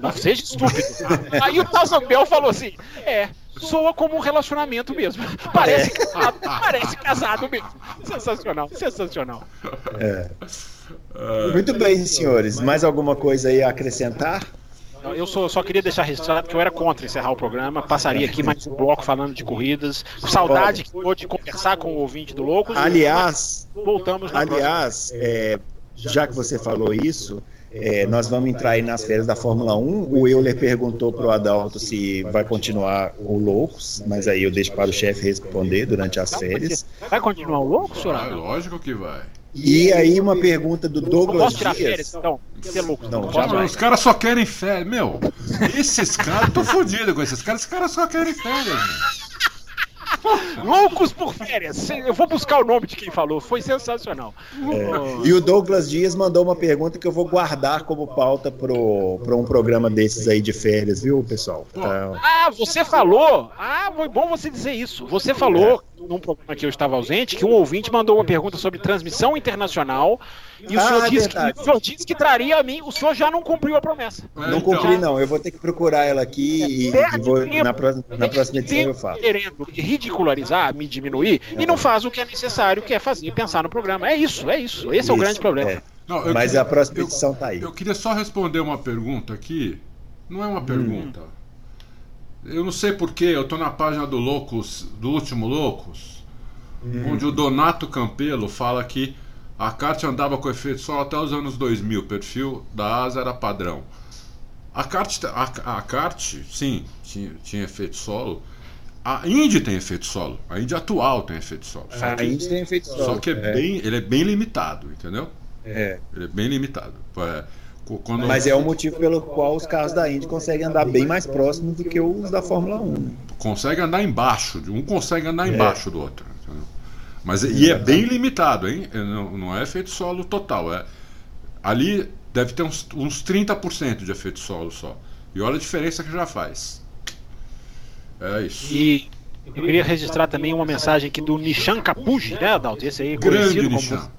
Não seja estúpido. Aí o Tarzan Bell falou assim: É, soa como um relacionamento mesmo. Parece, é. casado, parece casado mesmo. Sensacional, sensacional. É. Muito bem, senhores. Mais alguma coisa aí a acrescentar? Eu só, só queria deixar registrado que eu era contra encerrar o programa. Passaria aqui mais um bloco falando de corridas. Saudade que ficou de conversar com o ouvinte do Loucos. Aliás, voltamos na Aliás, é, já que você falou isso, é, nós vamos entrar aí nas férias da Fórmula 1. O Euler perguntou para o Adalto se vai continuar o Loucos, mas aí eu deixo para o chefe responder durante as férias. Vai continuar o Loucos, senhor? Ah, lógico que vai. E aí uma pergunta do Douglas posso tirar Dias. Férias, então? Ser louco. Não, não os caras só querem férias. Meu, esses caras, tô fodido com esses caras. Esses caras só querem férias, meu. Loucos por férias. Eu vou buscar o nome de quem falou. Foi sensacional. É. E o Douglas Dias mandou uma pergunta que eu vou guardar como pauta para um programa desses aí de férias, viu, pessoal? Tá... Ah, você falou. Ah, foi bom você dizer isso. Você falou é. Num programa que eu estava ausente que um ouvinte mandou uma pergunta sobre transmissão internacional e o, ah, senhor, é disse que, o senhor disse que traria a mim. O senhor já não cumpriu a promessa. É, não cumpri, então. não. Eu vou ter que procurar ela aqui e, e vou, na, próxima, na próxima edição eu faço. Querendo ridicularizar, me diminuir, é. e não faz o que é necessário, que é fazer, pensar no programa. É isso, é isso. Esse isso, é o grande problema. É. Não, Mas queria, a próxima edição está aí. Eu queria só responder uma pergunta aqui. Não é uma hum. pergunta. Hum. Eu não sei porquê, eu estou na página do Loucos, do último Loucos, hum. onde o Donato Campelo fala que a kart andava com efeito solo até os anos 2000, o perfil da asa era padrão. A kart, a, a kart sim, tinha, tinha efeito solo. A Indy tem efeito solo. A Indy atual tem efeito solo. Só a que, Indy tem efeito solo. Só que é, é. Bem, ele é bem limitado, entendeu? É. Ele é bem limitado. É, quando... Mas é o motivo pelo qual os carros da Indy conseguem andar bem mais próximos do que os da Fórmula 1. Né? Consegue andar embaixo, um consegue andar é. embaixo do outro. Entendeu? Mas, e é bem limitado, hein? É, não, não é efeito solo total. É, ali deve ter uns, uns 30% de efeito solo só. E olha a diferença que já faz. É isso. E eu queria registrar também uma mensagem aqui do Nishan Capuji, né, Adalto? Esse aí Grande conhecido Nishan. como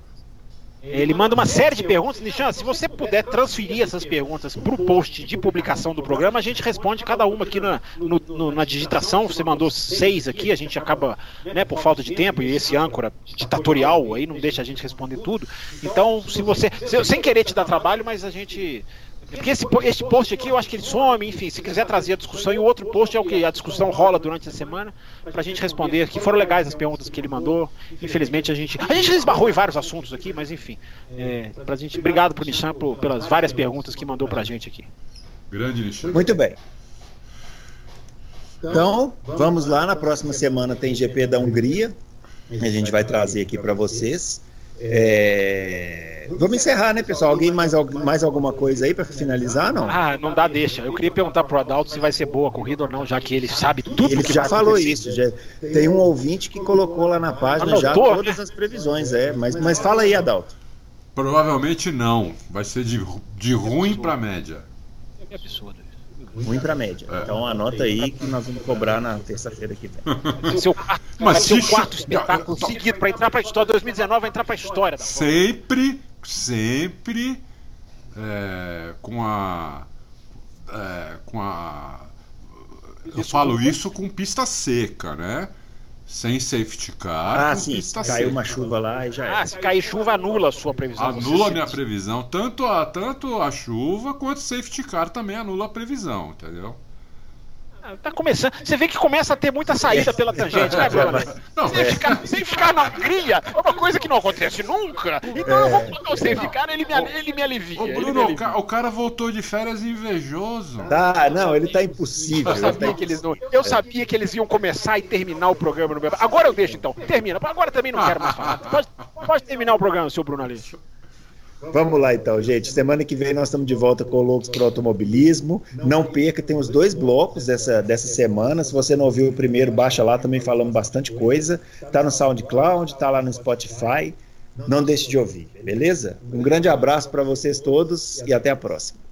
ele manda uma série de perguntas. Nishan, se você puder transferir essas perguntas para o post de publicação do programa, a gente responde cada uma aqui na, no, no, na digitação. Você mandou seis aqui, a gente acaba, né, por falta de tempo, e esse âncora ditatorial aí não deixa a gente responder tudo. Então, se você. Se, sem querer te dar trabalho, mas a gente Porque esse, esse post aqui eu acho que ele some, enfim, se quiser trazer a discussão, e o outro post é o que a discussão rola durante a semana, pra gente responder, que foram legais as perguntas que ele mandou. Infelizmente a gente. A gente esbarrou em vários assuntos aqui, mas enfim. É, pra gente, obrigado pro Nishan pelas várias perguntas que mandou pra gente aqui. Grande Nishan. Muito bem. Então, vamos lá, na próxima semana tem GP da Hungria. A gente vai trazer aqui para vocês. É... Vamos encerrar, né, pessoal? Alguém mais, mais alguma coisa aí para finalizar, não? Ah, não dá, deixa. Eu queria perguntar pro Adalto se vai ser boa a corrida ou não, já que ele sabe tudo ele que já falou acontecer. isso. Já... Tem um ouvinte que colocou lá na página Anotou, já todas né? as previsões, é. Mas, mas fala aí, Adalto. Provavelmente não. Vai ser de, de ruim para média. É absurdo. Ruim para média. É. Então anota aí que nós vamos cobrar na terça-feira que vem. Vai ser o quarto, *laughs* Mas o quarto espetáculo seguido para entrar para a história. 2019 vai entrar para a história. sempre, sempre é, com a. É, com a. Eu falo isso com pista seca, né? Sem safety car. Ah, sim. Caiu uma chuva lá e já Ah, se cair chuva, anula a sua previsão. Anula a minha previsão. Tanto a, tanto a chuva quanto o safety car também anula a previsão, entendeu? Tá começando. Você vê que começa a ter muita saída pela tangente, né, Bruno? Não, sem, ficar, sem ficar na trilha é uma coisa que não acontece nunca. Então eu vou colocar o sem ficar, ele me, ele me alivia. Ô, Bruno, alivia. O, cara voltou de férias invejoso. Tá, não, ele tá impossível. Eu sabia, tá que, eles não, eu sabia que eles iam começar e terminar o programa no meu. Agora eu deixo então. Termina. Agora também não quero mais falar. Pode, pode terminar o programa, seu Bruno Aleixo. Vamos lá então, gente. Semana que vem nós estamos de volta com o Loucos para Automobilismo. Não perca, tem os dois blocos dessa, dessa semana. Se você não ouviu o primeiro, baixa lá, também falamos bastante coisa. Tá no SoundCloud, tá lá no Spotify. Não deixe de ouvir, beleza? Um grande abraço para vocês todos e até a próxima.